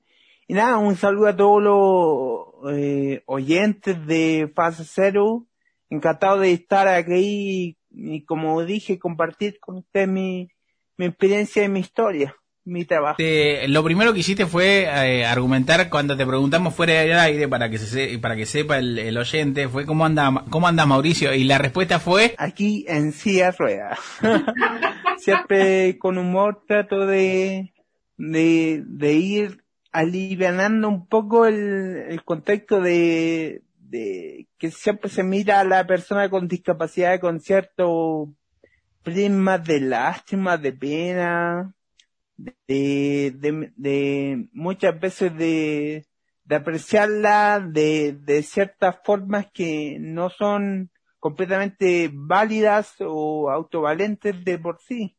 Y nada, un saludo a todos los eh, oyentes de Fase Cero. Encantado de estar aquí y, como dije, compartir con usted mi, mi experiencia y mi historia. mi trabajo. Te- lo primero que hiciste fue eh, argumentar cuando te preguntamos fuera del aire para que se se- para que sepa el, el oyente fue cómo anda cómo anda Mauricio y la respuesta fue Aquí en silla rueda. Siempre con humor trato de, de, de ir alivianando un poco el, el contexto de, de que siempre se mira a la persona con discapacidad con cierto prisma de lástima, de pena, de, de, de muchas veces de, de apreciarla de, de ciertas formas que no son completamente válidas o autovalentes de por sí.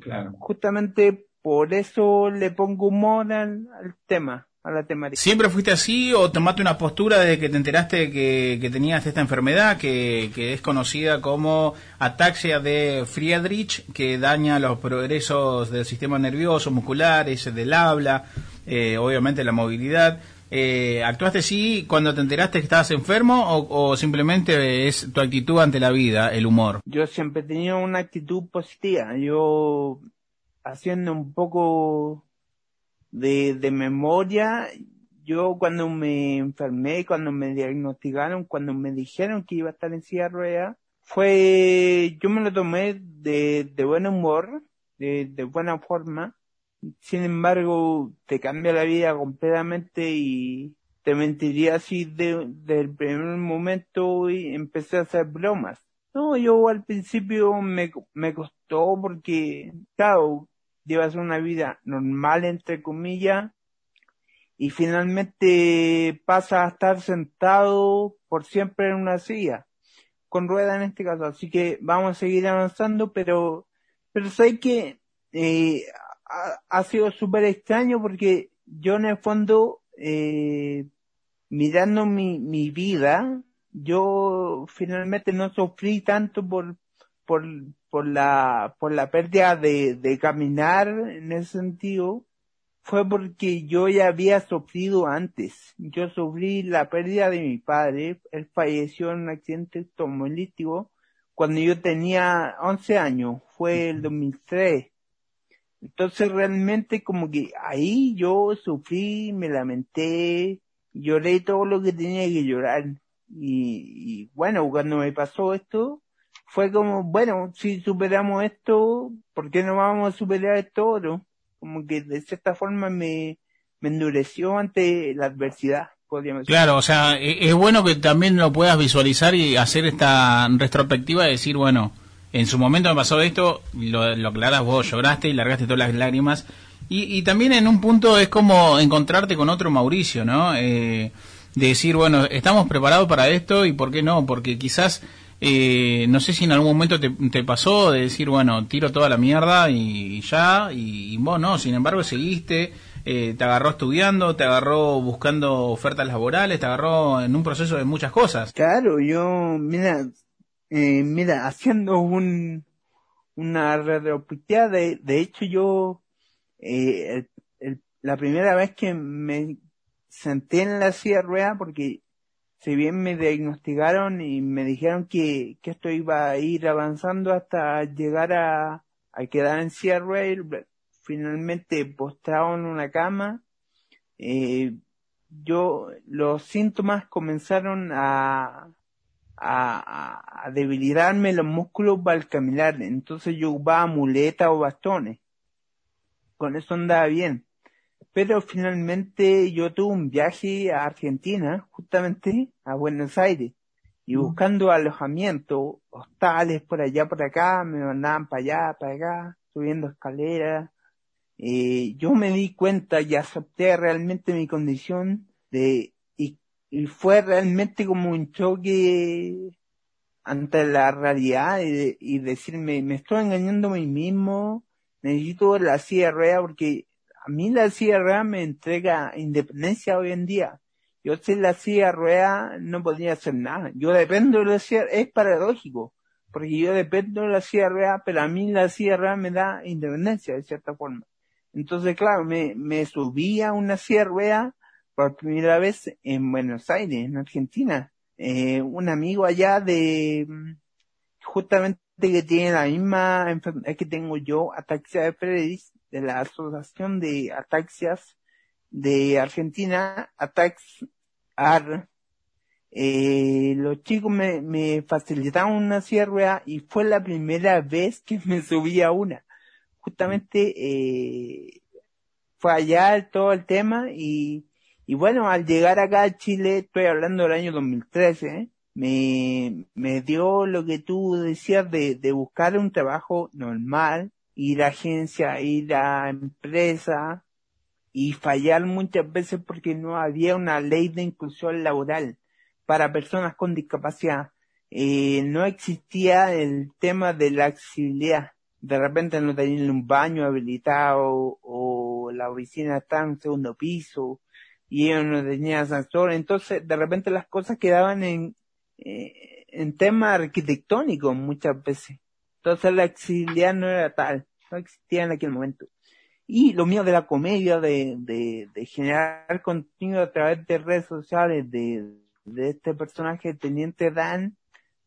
Claro. Justamente por eso le pongo humor al, al tema, a la temática. ¿Siempre fuiste así o tomaste una postura desde que te enteraste que, que tenías esta enfermedad que, que es conocida como ataxia de Friedrich, que daña los progresos del sistema nervioso, musculares, del habla, eh, obviamente la movilidad? Eh, ¿Actuaste así cuando te enteraste que estabas enfermo o, o simplemente es tu actitud ante la vida, el humor? Yo siempre he tenido una actitud positiva. Yo, haciendo un poco de, de memoria, yo cuando me enfermé, cuando me diagnosticaron, cuando me dijeron que iba a estar en silla de fue, yo me lo tomé de, de buen humor, de, de buena forma. Sin embargo, te cambia la vida completamente y te mentiría si de, del primer momento y empecé a hacer bromas. No, yo al principio me, me costó porque, claro, llevas una vida normal, entre comillas, y finalmente pasa a estar sentado por siempre en una silla, con rueda en este caso. Así que vamos a seguir avanzando, pero, pero sé que eh, ha, ha sido súper extraño porque yo en el fondo, eh, mirando mi, mi vida, yo finalmente no sufrí tanto por, por, por la, por la pérdida de, de caminar en ese sentido, fue porque yo ya había sufrido antes. Yo sufrí la pérdida de mi padre. Él falleció en un accidente automovilístico cuando yo tenía 11 años. Fue el 2003. Entonces realmente como que ahí yo sufrí, me lamenté, lloré todo lo que tenía que llorar. Y, y bueno, cuando me pasó esto, fue como, bueno, si superamos esto, ¿por qué no vamos a superar esto otro? Como que de cierta forma me, me endureció ante la adversidad, podríamos decir. Claro, o sea, e- es bueno que también lo puedas visualizar y hacer esta retrospectiva de decir, bueno, en su momento me pasó esto, lo, lo aclarás vos, lloraste y largaste todas las lágrimas. Y, y también en un punto es como encontrarte con otro Mauricio, ¿no? Eh, de decir, bueno, estamos preparados para esto y por qué no, porque quizás, eh, no sé si en algún momento te, pasó de decir, bueno, tiro toda la mierda y, ya, y, y vos no, sin embargo seguiste, eh, te agarró estudiando, te agarró buscando ofertas laborales, te agarró en un proceso de muchas cosas. Claro, yo, mira, eh, mira, haciendo un, una retrospectiva, de, de hecho yo, eh, el- la primera vez que me senté en la silla de ruedas, porque si bien me diagnosticaron y me dijeron que, que esto iba a ir avanzando hasta llegar a, a quedar en ruedas, finalmente postrado en una cama, eh, yo, los síntomas comenzaron a, a, a debilitarme los músculos para caminar. Entonces yo ocupaba muletas o bastones. Con eso andaba bien. Pero finalmente yo tuve un viaje a Argentina, justamente a Buenos Aires, y buscando alojamiento, hostales por allá, por acá, me mandaban para allá, para acá, subiendo escaleras. Eh, yo me di cuenta y acepté realmente mi condición de, y, y fue realmente como un choque ante la realidad y, de- y decirme, me estoy engañando a mí mismo, necesito la silla de ruedas porque a mí la silla me entrega independencia hoy en día. Yo sin la silla no podría hacer nada. Yo dependo de la silla, es paradójico, porque yo dependo de la silla pero a mí la silla me da independencia de cierta forma. Entonces, claro, me, me subí a una silla por primera vez en Buenos Aires, en Argentina. Eh, un amigo allá de, justamente que tiene la misma enfermedad que tengo yo, ataxia de Friedrich, de la Asociación de Ataxias de Argentina, Atax AR, eh, los chicos me, me facilitaron una sierra y fue la primera vez que me subí a una. Justamente eh, fue allá todo el tema y, y bueno, al llegar acá a Chile, estoy hablando del año 2013, ¿eh? me, me dio lo que tú decías de, de buscar un trabajo normal, ir a agencia, ir a empresa y fallar muchas veces porque no había una ley de inclusión laboral para personas con discapacidad. Eh, no existía el tema de la accesibilidad. De repente no tenían un baño habilitado o la oficina está en un segundo piso y ellos no tenían ascensor. Entonces, de repente las cosas quedaban en, eh, en tema arquitectónico muchas veces. Entonces la accesibilidad no era tal, no existía en aquel momento. Y lo mío de la comedia, de, de, de generar contenido a través de redes sociales, de, de este personaje, Teniente Dan,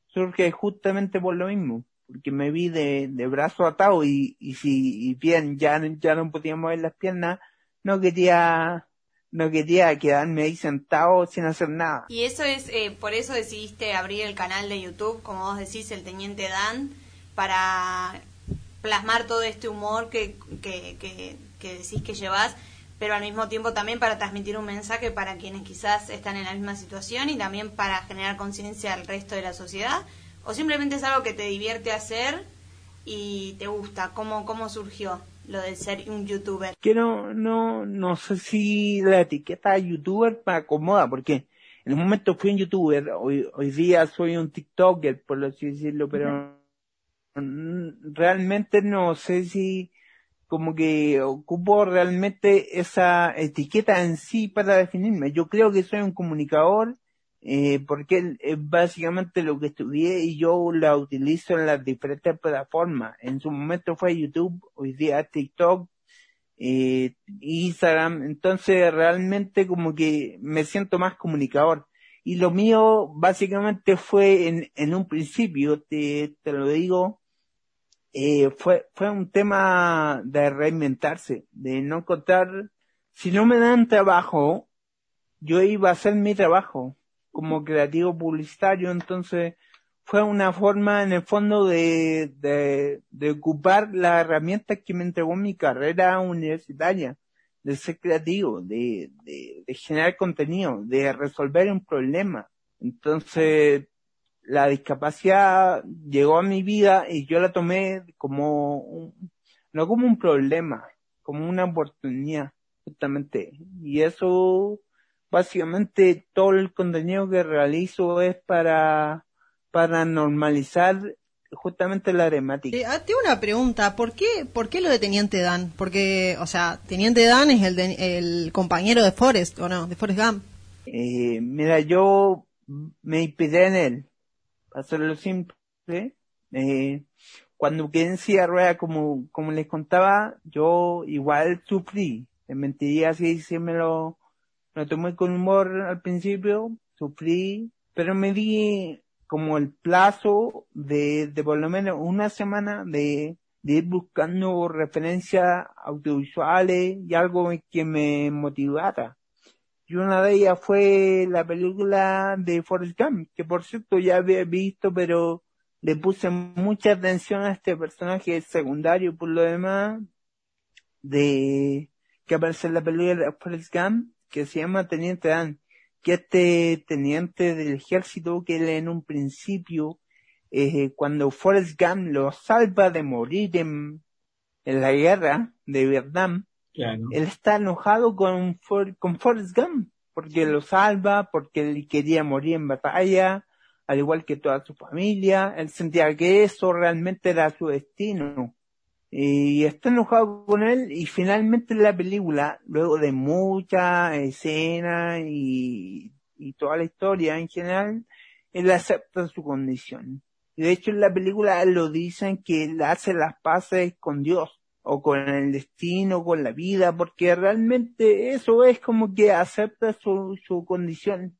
surge justamente por lo mismo, porque me vi de, de brazo atado y, y si y bien ya, ya no podía mover las piernas, no quería no quería quedarme ahí sentado sin hacer nada. Y eso es, eh, por eso decidiste abrir el canal de YouTube, como vos decís, el Teniente Dan, para plasmar todo este humor que, que, que, que decís que llevas, pero al mismo tiempo también para transmitir un mensaje para quienes quizás están en la misma situación y también para generar conciencia al resto de la sociedad, o simplemente es algo que te divierte hacer y te gusta, ¿cómo, cómo surgió? lo de ser un youtuber. Que no, no, no sé si la etiqueta youtuber me acomoda, porque en un momento fui un youtuber, hoy, hoy día soy un tiktoker, por así decirlo, pero realmente no sé si como que ocupo realmente esa etiqueta en sí para definirme. Yo creo que soy un comunicador eh, porque es básicamente lo que estudié y yo la utilizo en las diferentes plataformas. En su momento fue YouTube, hoy día TikTok, eh, Instagram, entonces realmente como que me siento más comunicador. Y lo mío básicamente fue en, en un principio, te, te lo digo, eh, fue, fue un tema de reinventarse, de no encontrar, si no me dan trabajo, yo iba a hacer mi trabajo como creativo publicitario, entonces fue una forma en el fondo de, de, ocupar las herramientas que me entregó mi carrera universitaria, de ser creativo, de, de generar contenido, de resolver un problema. Entonces, la discapacidad llegó a mi vida y yo la tomé como un, no como un problema, como una oportunidad, justamente. Y eso básicamente todo el contenido que realizo es para, para normalizar justamente la temática. Eh, tengo una pregunta, ¿por qué, ¿por qué lo de Teniente Dan? Porque, o sea, Teniente Dan es el, el compañero de Forrest, ¿o no? De Forrest Gump. Eh, mira, yo me inspiré en él, hacerlo simple. Eh, cuando quedé en silla como, como les contaba, yo igual sufrí. Me mentiría si lo lo tomé con humor al principio, sufrí, pero me di como el plazo de, de por lo menos una semana de, de ir buscando referencias audiovisuales y algo que me motivara. Y una de ellas fue la película de Forrest Gump, que por cierto ya había visto, pero le puse mucha atención a este personaje secundario por lo demás, de que aparece en la película de Forrest Gump, que se llama Teniente Dan, que este teniente del ejército que en un principio, eh, cuando Forrest Gump lo salva de morir en, en la guerra de Vietnam, él está enojado con, con Forrest Gump, porque lo salva, porque él quería morir en batalla, al igual que toda su familia, él sentía que eso realmente era su destino. Y está enojado con él y finalmente la película, luego de mucha escena y, y toda la historia en general, él acepta su condición. Y de hecho en la película lo dicen que él hace las paces con Dios o con el destino, con la vida, porque realmente eso es como que acepta su, su condición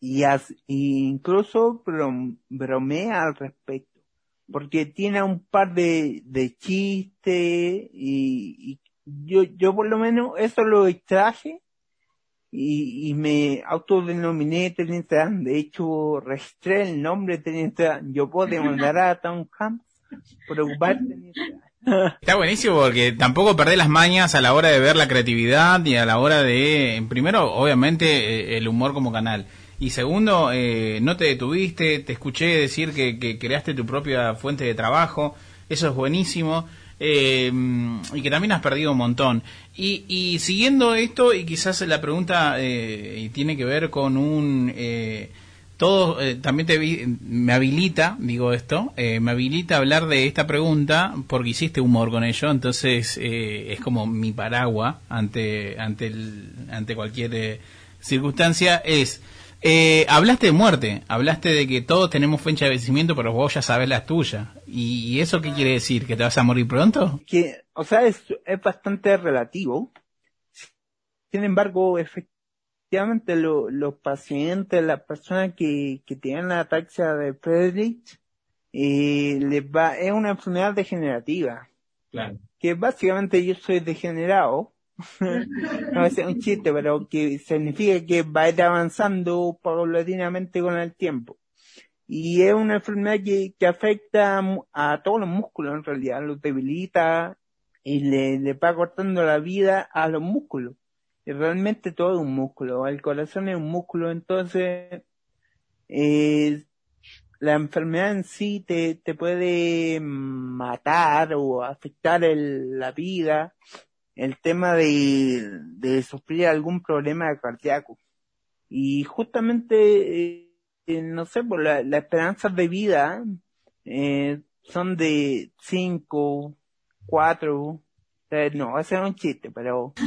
y, y incluso bromea al respecto porque tiene un par de, de chistes y, yo, yo por lo menos eso lo extraje y, y me autodenominé Teniente Dan. De hecho, registré el nombre Teniente Dan. Yo puedo demandar a Tom Hanks por ocupar Teniente Dan. Está buenísimo porque tampoco perdés las mañas a la hora de ver la creatividad y a la hora de, primero, obviamente, eh, el humor como canal. Y segundo, eh, no te detuviste, te escuché decir que, creaste tu propia fuente de trabajo, eso es buenísimo. eh, y que también has perdido un montón. Y, y siguiendo esto, y quizás la pregunta eh, tiene que ver con un... Todo eh, también te vi- me habilita, digo esto, eh, me habilita a hablar de esta pregunta porque hiciste humor con ello, entonces eh, es como mi paraguas ante ante el, ante cualquier eh, circunstancia es eh, hablaste de muerte, hablaste de que todos tenemos fecha de vencimiento, pero vos ya sabes la tuya. ¿Y, eso qué quiere decir? ¿Que te vas a morir pronto? que, o sea, es, es bastante relativo. Sin embargo, efectivamente, lo- los pacientes, las personas que, que tienen la ataxia de Friedrich, eh, les va, es una enfermedad degenerativa. Claro. Que básicamente yo soy degenerado. no es un chiste, pero que significa que va a ir avanzando paulatinamente con el tiempo. Y es una enfermedad que, que afecta a todos los músculos en realidad, los debilita y le, le va cortando la vida a los músculos. Realmente todo es un músculo, el corazón es un músculo, entonces eh, la enfermedad en sí te, te puede matar o afectar el- la vida, el tema de, de sufrir algún problema cardíaco. Y justamente, eh, eh, no sé, por la, las esperanzas de vida eh, son de 5, 4, no, ese es un chiste, pero...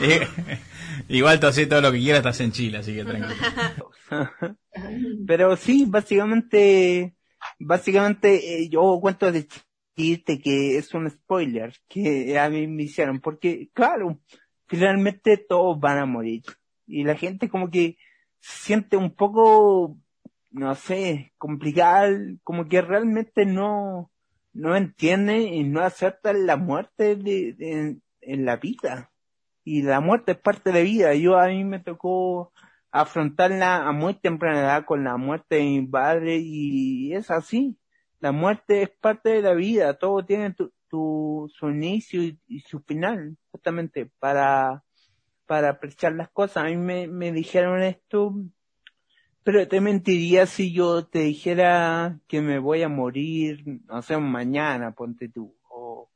Eh, Igual tú haces todo lo que quieras, estás en Chile, así que tranquilo. Pero sí, básicamente, básicamente eh, yo cuento de chiste que es un spoiler que a mí me hicieron, porque claro, finalmente todos van a morir. Y la gente como que se siente un poco, no sé, complicada, como que realmente no, no entiende y no acepta la muerte de, en la vida. Y la muerte es parte de vida. Yo a mí me tocó afrontarla a muy temprana edad con la muerte de mi padre y es así. La muerte es parte de la vida. Todo tiene tu, tu- su inicio y, y su final, justamente para, para apreciar las cosas. A mí me, me dijeron esto, pero te mentiría si yo te dijera que me voy a morir, no sé, mañana, ponte tú, o,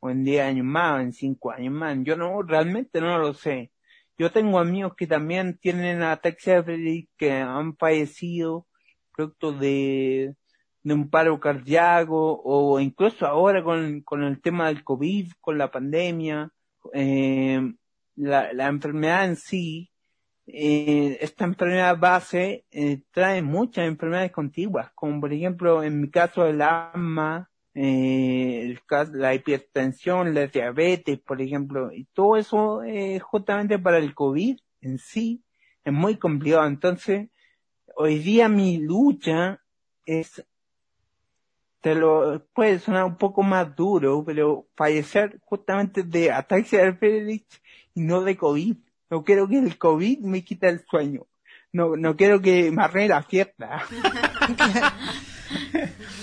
o en 10 años más, en 5 años más. Yo no, realmente no lo sé. Yo tengo amigos que también tienen ataxia que han fallecido producto de, de un paro cardíaco, o incluso ahora con, con el tema del COVID, con la pandemia, eh, la, la enfermedad en sí, eh, esta enfermedad base eh, trae muchas enfermedades contiguas, como por ejemplo en mi caso el asma, eh, el cas- la hipertensión, la diabetes, por ejemplo, y todo eso eh, justamente para el COVID en sí es muy complicado. Entonces, hoy día mi lucha es, te lo puede sonar un poco más duro, pero fallecer justamente de ataxia de Friedrich y no de COVID. No quiero que el COVID me quite el sueño. No, no quiero que me la fiesta.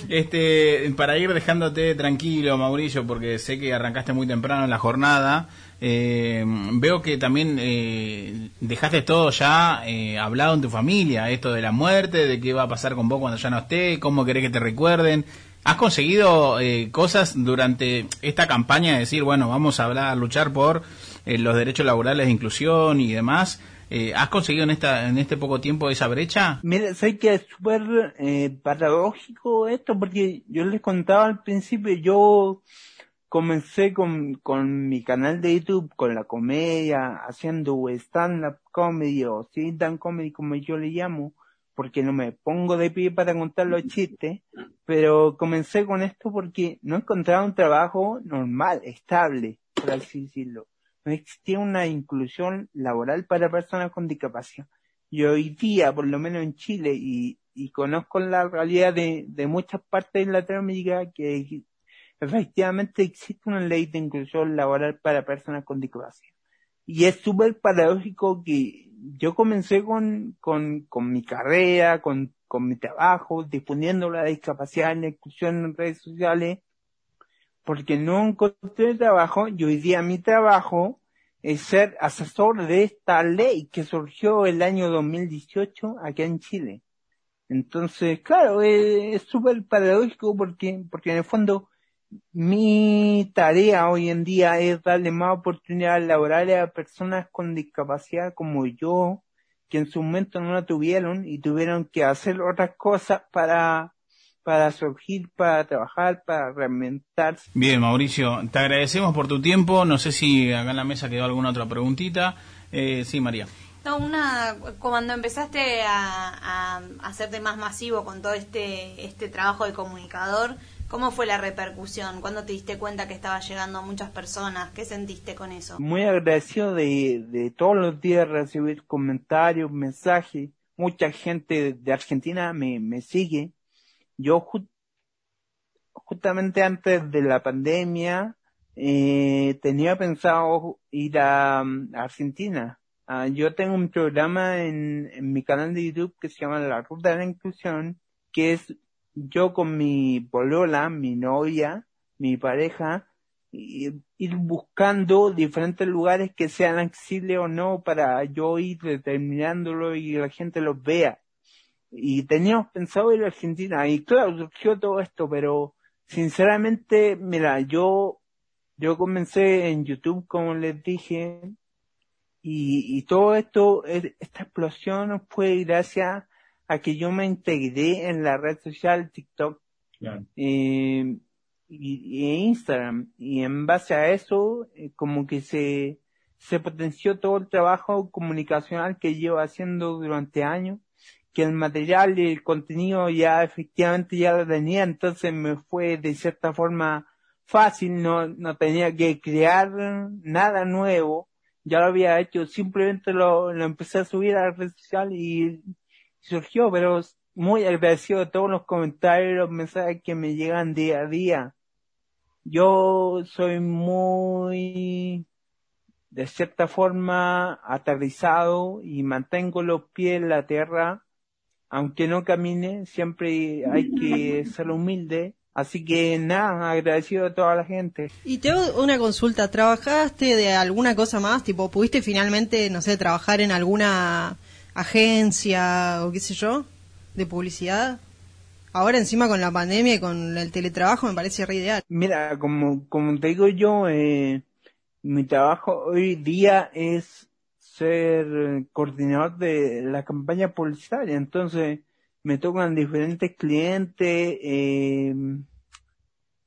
Este, para ir dejándote tranquilo, Mauricio, porque sé que arrancaste muy temprano en la jornada, eh, veo que también eh, dejaste todo ya eh, hablado en tu familia, esto de la muerte, de qué va a pasar con vos cuando ya no esté, cómo querés que te recuerden. ¿Has conseguido eh, cosas durante esta campaña de decir, bueno, vamos a hablar, luchar por eh, los derechos laborales de inclusión y demás? Eh, ¿Has conseguido en, esta, en este poco tiempo esa brecha? Mira, sé que es súper eh, paradójico esto porque yo les contaba al principio, yo comencé con, con mi canal de YouTube, con la comedia, haciendo stand-up comedy o sit-down comedy como yo le llamo, porque no me pongo de pie para contar los chistes, pero comencé con esto porque no encontraba un trabajo normal, estable, por así decirlo. No existía una inclusión laboral para personas con discapacidad. Y hoy día, por lo menos en Chile, y conozco la realidad de, muchas partes de Latinoamérica que efectivamente existe una ley de inclusión laboral para personas con discapacidad. Y es súper paradójico que yo comencé con, con, mi carrera, con, mi trabajo, difundiendo la discapacidad la inclusión en redes sociales, porque no encontré trabajo y hoy día mi trabajo es ser asesor de esta ley que surgió el año 2018 aquí en Chile. Entonces, claro, es súper paradójico porque, porque en el fondo mi tarea hoy en día es darle más oportunidades laborales a personas con discapacidad como yo, que en su momento no la tuvieron y tuvieron que hacer otras cosas para, para surgir, para trabajar, para reinventarse. Bien, Mauricio, te agradecemos por tu tiempo. No sé si acá en la mesa quedó alguna otra preguntita. Eh, sí, María. No, una, cuando empezaste a, a hacerte más masivo con todo este, este trabajo de comunicador, ¿Cómo fue la repercusión? ¿Cuándo te diste cuenta que estaba llegando a muchas personas? ¿Qué sentiste con eso? Muy agradecido de, de todos los días recibir comentarios, mensajes. Mucha gente de Argentina me, me sigue. Yo justamente antes de la pandemia eh, tenía pensado ir a, Argentina. Ah, yo tengo un programa en, en mi canal de YouTube que se llama La Ruta de la Inclusión, que es yo con mi polola, mi novia, mi pareja, ir, buscando diferentes lugares que sean accesibles o no para yo ir determinándolo y la gente los vea. Y teníamos pensado ir a Argentina. Y claro, surgió todo esto, pero sinceramente, mira, yo, yo comencé en YouTube, como les dije, y, y todo esto, esta explosión fue gracias a que yo me integré en la red social TikTok eh, y, Instagram. Y en base a eso, eh, como que se, se potenció todo el trabajo comunicacional que llevo haciendo durante años, que el material y el contenido ya efectivamente ya lo tenía, entonces me fue de cierta forma fácil, no, no tenía que crear nada nuevo, ya lo había hecho, simplemente lo, lo empecé a subir a la red social y surgió, pero muy agradecido de todos los comentarios, los mensajes que me llegan día a día. Yo soy muy, de cierta forma, aterrizado y mantengo los pies en la tierra, aunque no camine, siempre hay que ser humilde. Así que nada, agradecido a toda la gente. Y te hago una consulta, ¿trabajaste de alguna cosa más? Tipo, ¿pudiste finalmente, no sé, trabajar en alguna agencia o qué sé yo, de publicidad. Ahora encima con la pandemia y con el teletrabajo me parece re ideal. Mira, como, como te digo yo, eh, mi trabajo hoy día es ser coordinador de la campaña publicitaria, entonces me tocan diferentes clientes, eh,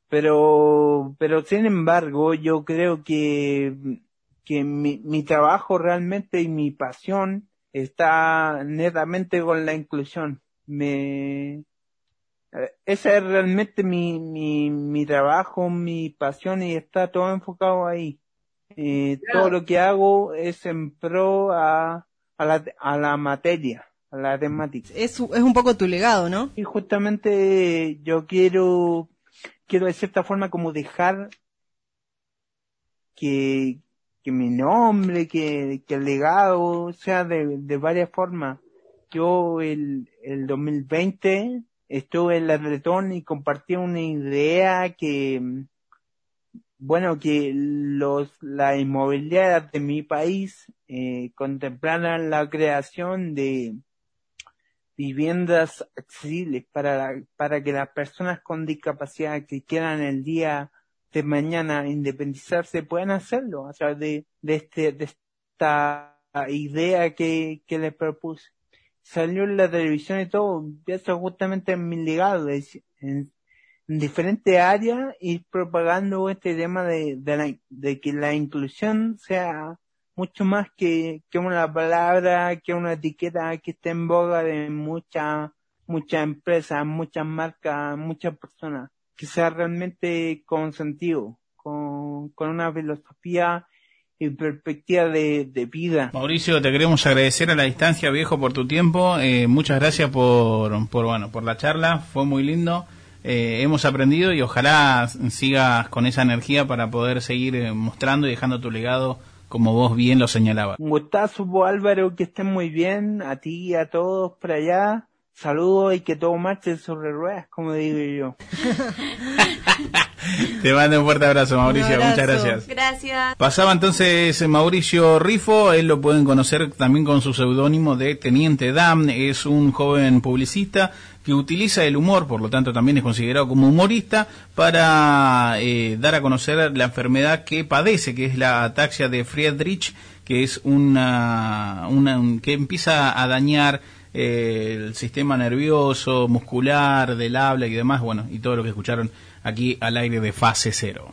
pero, pero sin embargo yo creo que, que mi, mi trabajo realmente y mi pasión está netamente con la inclusión. Me, ese es realmente mi, mi, mi trabajo, mi pasión y está todo enfocado ahí. Eh, Todo lo que hago es en pro a, a, la, a la materia, a la temática. Es, es un poco tu legado, ¿no? Y justamente yo quiero, quiero de cierta forma como dejar que, que mi nombre, que, que el legado sea de, de varias formas. Yo el, el 2020 estuve en la Bretón y compartí una idea que, bueno, que los, la inmobiliaria de mi país eh, contemplaran la creación de viviendas accesibles para, para que las personas con discapacidad que quieran el día de mañana independizarse puedan hacerlo a través de, de, este, de esta idea que, que les propuse. Salió en la televisión y todo, eso justamente en mi legado, en, en diferentes áreas y propagando este tema de, de, la, de que la inclusión sea mucho más que, que una palabra, que una etiqueta que esté en boga de muchas, muchas empresas, muchas marcas, muchas personas que sea realmente con sentido, con, con una filosofía y perspectiva de, de vida. Mauricio, te queremos agradecer a la distancia, viejo, por tu tiempo. Eh, muchas gracias por, por, bueno, por la charla. Fue muy lindo. Eh, hemos aprendido y ojalá sigas con esa energía para poder seguir eh, mostrando y dejando tu legado como vos bien lo señalabas. Un gustazo, Álvaro, que estén muy bien, a ti y a todos por allá. Saludos y que todo marche sobre ruedas, como digo yo. Te mando un fuerte abrazo, Mauricio. Abrazo. Muchas gracias. Gracias. Pasaba entonces Mauricio Rifo, él lo pueden conocer también con su seudónimo de Teniente Dan, es un joven publicista que utiliza el humor, por lo tanto también es considerado como humorista, para eh, dar a conocer la enfermedad que padece, que es la ataxia de Friedrich, que es una, una un- que empieza a dañar eh, el sistema nervioso, muscular, del habla y demás, bueno, y todo lo que escucharon aquí al aire de fase cero.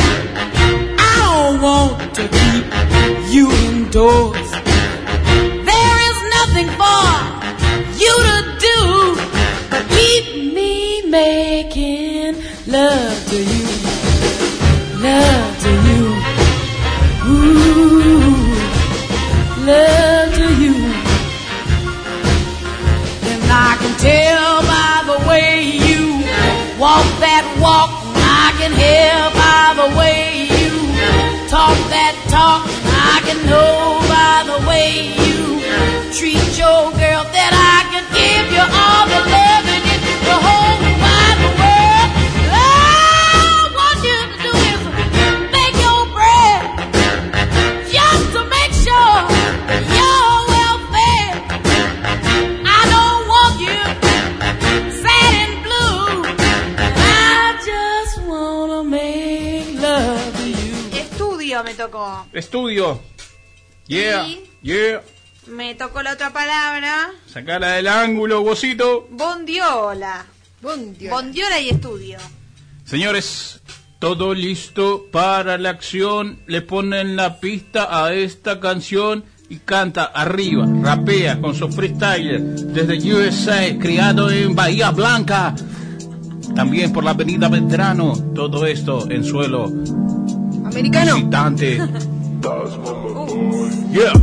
Want to keep you indoors. There is nothing for you to do but keep me making love to you. Love to you. Ooh, love to you. And I can tell by the way you walk that walk. I can hear by the way talk that talk. I can know by the way you treat your girl that I can give you all the love Estudio me tocó. Estudio. Yeah, Y- yeah. Me tocó la otra palabra. Sacala del ángulo, vosito. Bondiola. Bondiola. Bondiola y estudio. Señores, todo listo para la acción. Le ponen la pista a esta canción y canta arriba, rapea con su freestyle desde USA, criado en Bahía Blanca. También por la avenida Veterano. Todo esto en suelo Americano. visitante. Yeah,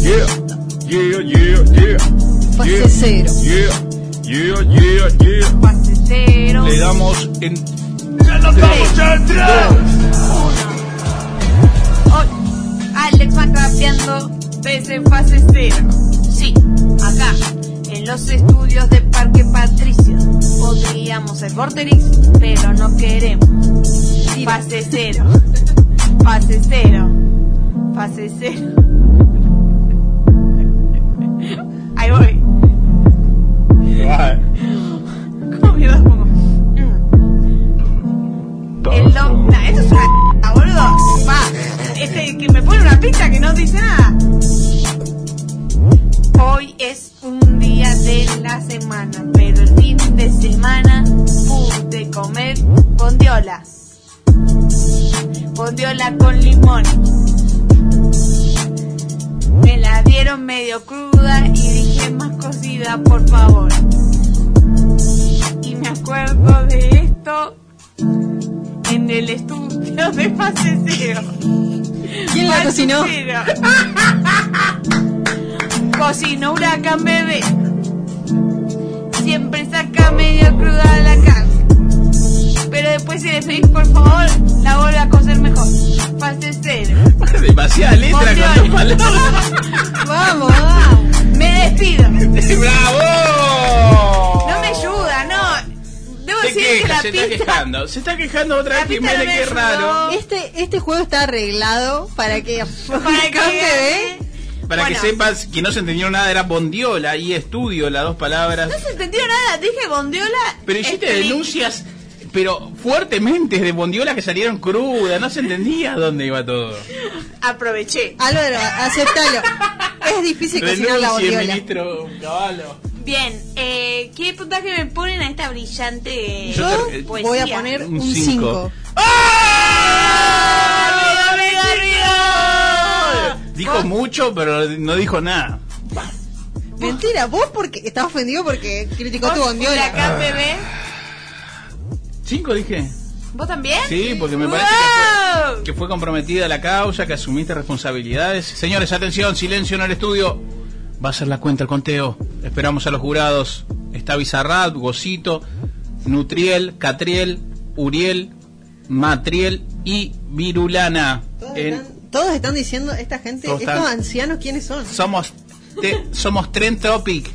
yeah, yeah, yeah, yeah. Fase yeah, cero. Yeah, yeah, yeah, yeah. Fase cero. Le damos en ¡Ya nos vamos a Hoy, Alex va capeando desde fase cero. Sí, acá, en los estudios de Parque Patricio. Podríamos ser Vorterix, pero no queremos. Fase cero. Fase cero. Fase cero. Ahí voy. ¿Cómo mierda pongo? El dom- Nah, esto es una boludo. Va, este que me pone una pista que no dice nada. Hoy es un día de la semana, pero el fin de semana pude comer bondiolas. Bondiola con limón. Me la dieron medio cruda y dije más cocida, por favor. Y me acuerdo de esto en el estudio de fase cero. ¿Quién la cocinó? Cocinó Huracán Bebé. Siempre saca medio cruda la carne. Pero después si le pedís por favor, la vuelve a cocer mejor. Fase cero. Demasiada letra con palabras. vamos, vamos. Me despido. ¡Bravo! No me ayuda, no. Debo Se decir que la se está quejando. Se está quejando otra La vez Jiménez, no me qué raro. ayudó. Este, este juego está arreglado para que Para que Cambie, gane. Para Bueno. que sepas que no se entendió nada, era bondiola y estudio, las dos palabras. No se entendió nada, dije bondiola. Pero hiciste este, denuncias, pero fuertemente de bondiola que salieron crudas, no se entendía dónde iba todo. Aproveché. Álvaro, aceptalo. Es difícil cocinar la bondiola. ministro Caballo. Bien, eh, ¿qué puntaje me ponen a esta brillante Yo voy a poner Un un cinco. 5. ¡Arriba, arriba, arriba! Dijo mucho, pero no dijo nada. Mentira, vos porque estás ofendido porque criticó tu ¿Vos, bondiola. Huracán bebé? ¿Cinco dije? ¿Vos también? Sí, porque me parece que fue, que fue comprometida la causa, que asumiste responsabilidades. Señores, atención, silencio en el estudio. Va a ser la cuenta el conteo. Esperamos a los jurados. Está Bizarrat, Gocito, Nutriel, Catriel, Uriel, Matriel y Virulana. En- Todos están diciendo, esta gente, estos están- ancianos, ¿quiénes son? somos te- somos Trend Topic.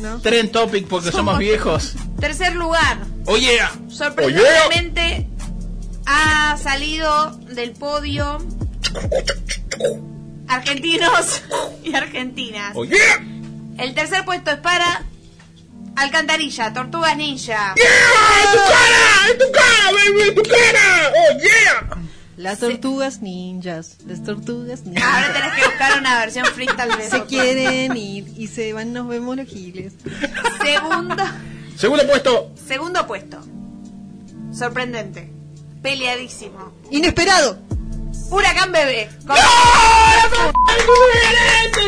¿No? Trend Topic porque somos, Somos- viejos. Tercer lugar. Oye, Sorprendentemente ha salido del podio argentinos y argentinas. oye. El tercer puesto es para Alcantarilla, Tortugas Ninja. ¡En tu cara! ¡En tu cara, baby! ¡En tu cara! ¡Oh, yeah! Las tortugas ninjas, las tortugas ninjas. Ahora tenés que buscar una versión freestyle de Se quieren ir y se van, nos vemos los giles. Segundo, Segundo puesto. segundo puesto. Sorprendente. Peleadísimo. Inesperado. Huracán Bebé. Con-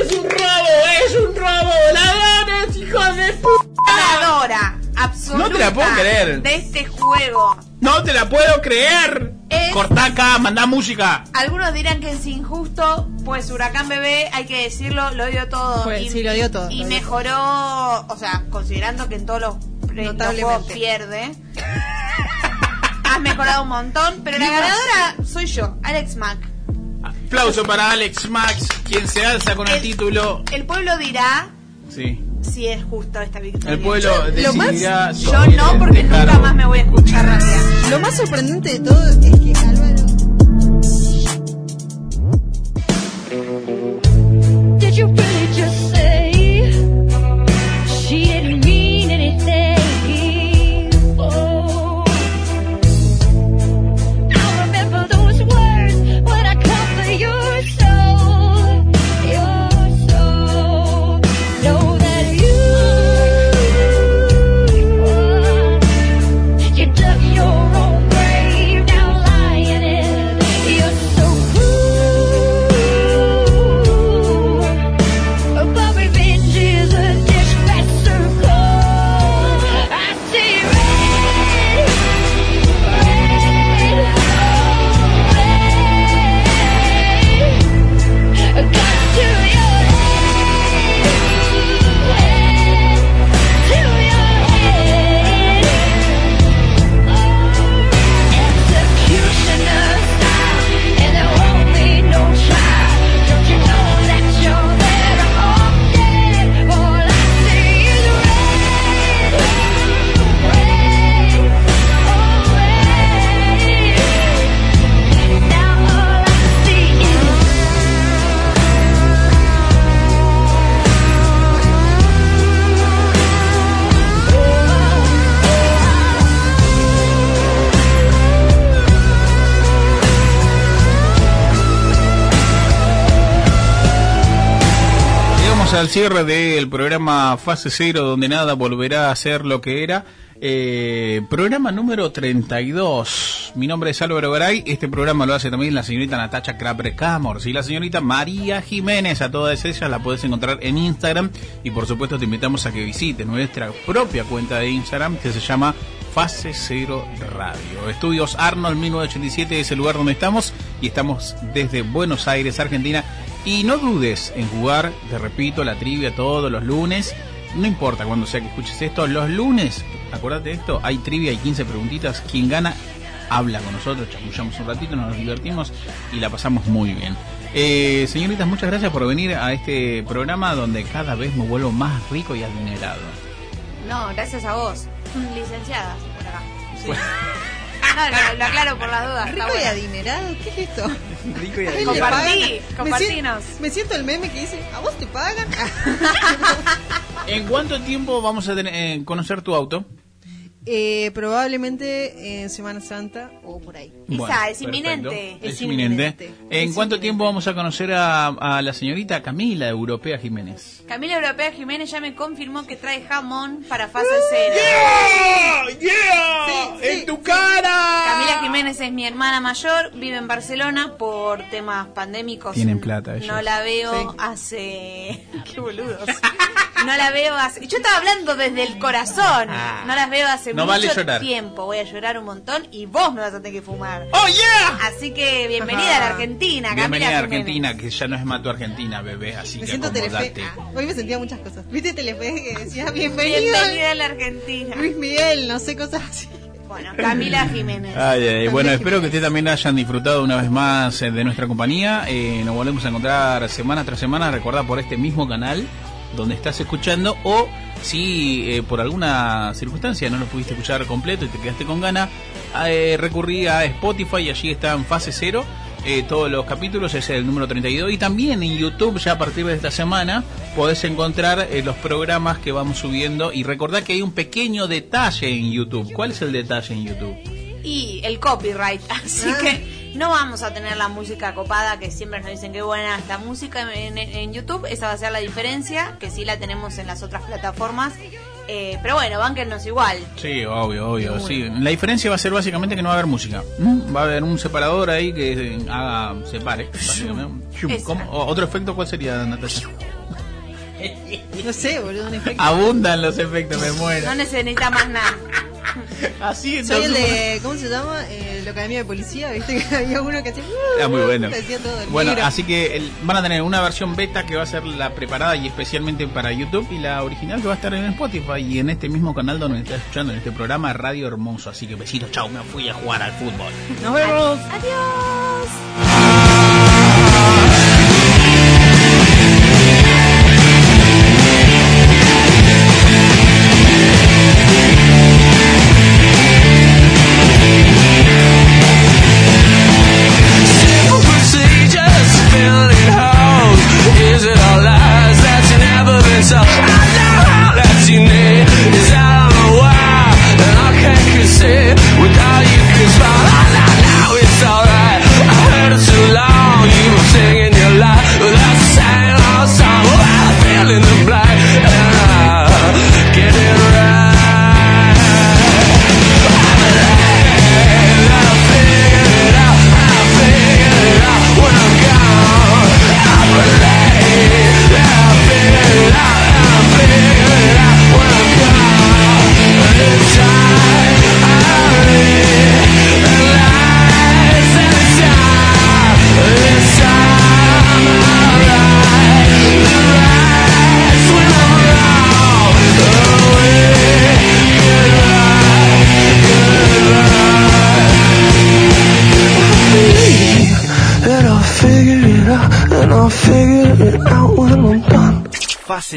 ¡Es un robo! ¡Es un robo! ¡Ladrones, hijos de p! ganadora absoluta No te la puedo creer. de este juego. ¡No te la puedo creer! Es- Cortá acá, mandá música. Algunos dirán que es injusto, pues Huracán Bebé, hay que decirlo, lo dio todo. Pues sí, lo dio todo, Y dio mejoró, o sea, considerando que en todos los, juegos pierde. Has mejorado un montón, pero la ganadora soy yo, Alex Mack. Aplauso para Alex Max, quien se alza con el, El- título. El pueblo dirá Sí. Si es justa esta victoria. El pueblo lo más- Yo no, porque nunca más me voy a escuchar rapear. Lo más sorprendente de todo es que Álvaro Did you al cierre del programa Fase Cero, donde nada volverá a ser lo que era. Eh, programa número 32. Mi nombre es Álvaro Garay. Este programa lo hace también la señorita Natacha Crapre Camors y la señorita María Jiménez. A todas ellas la puedes encontrar en Instagram. Y por supuesto, te invitamos a que visites nuestra propia cuenta de Instagram que se llama Fase Cero Radio. Estudios Arnold 1987 es el lugar donde estamos y estamos desde Buenos Aires, Argentina. Y no dudes en jugar, te repito, la trivia todos los lunes. No importa cuando sea que escuches esto, los lunes, acuérdate de esto, hay trivia, hay 15 preguntitas. Quien gana habla con nosotros, chamullamos un ratito, nos divertimos y la pasamos muy bien. Eh, señoritas, muchas gracias por venir a este programa donde cada vez me vuelvo más rico y adinerado. No, gracias a vos. Licenciada, por acá. No, lo aclaro por las dudas. Rico y adinerado, ¿qué es esto? Rico y ¿A él le Compartí, compartinos. siento, me siento el meme que dice, ¿a vos te pagan? ¿En cuánto tiempo vamos a tener, eh, conocer tu auto? Eh, probablemente en Semana Santa o por ahí. Bueno, Isa, es inminente. Es, inminente. ¿En cuánto tiempo vamos a conocer a, a la señorita Camila Europea Jiménez? Camila Europea Jiménez ya me confirmó que trae jamón para fase cero. ¡En tu cara! Camila Jiménez es mi hermana mayor, vive en Barcelona por temas pandémicos. Tienen plata ellos. No la veo hace. Qué boludos. No la veo hace. Yo estaba hablando desde el corazón. Ah. No las veo hace No mucho vale llorar. tiempo. Voy a llorar un montón y vos me vas a tener que fumar. ¡Oh, yeah! Así que bienvenida a la Argentina, Camila Bienvenida a. Argentina, que ya no es Mato Argentina, bebé, así Me que siento Telefe. Ah, hoy me sentía muchas cosas. ¿Viste Telefe que decía bienvenido? Bienvenida a la Argentina. Luis Miguel, no sé, cosas así. Bueno, Camila Jiménez. Ay, ay, bueno, espero que ustedes también hayan disfrutado una vez más eh, de nuestra compañía. Eh, nos volvemos a encontrar semana tras semana, recordad por este mismo canal donde estás escuchando o si eh, por alguna circunstancia no lo pudiste escuchar completo y te quedaste con gana, eh, recurrí a Spotify y allí está en fase cero. eh, todos los capítulos es el número 32 y también en YouTube ya a partir de esta semana podés encontrar eh, los programas que vamos subiendo y recordad que hay un pequeño detalle en YouTube. ¿Cuál es el detalle en YouTube? y el copyright. Así que no vamos a tener la música copada que siempre nos dicen que buena esta música en, en- en YouTube. Esa va a ser la diferencia, que sí la tenemos en las otras plataformas. Eh, pero bueno, bánquennos igual. Sí, obvio, obvio. Sí. La diferencia va a ser básicamente que no va a haber música. Va a haber un separador ahí que eh, haga separe. básicamente. Shum. Esa. ¿Cómo? O- ¿Otro efecto cuál sería, Natasha? No sé, boludo, un efecto. Abundan los efectos, me muero. No necesita más nada. Así Soy el de, ¿cómo se llama? Eh, la Academia de Policía, ¿viste? Que había uno que hacía... Ah, muy bueno. todo el Bueno, así que el- van a tener una versión beta que va a ser la preparada y especialmente para YouTube y la original que va a estar en Spotify y en este mismo canal donde está escuchando en este programa Radio Hermoso. Así que besitos, chao, me fui a jugar al fútbol. Nos vemos. Adiós.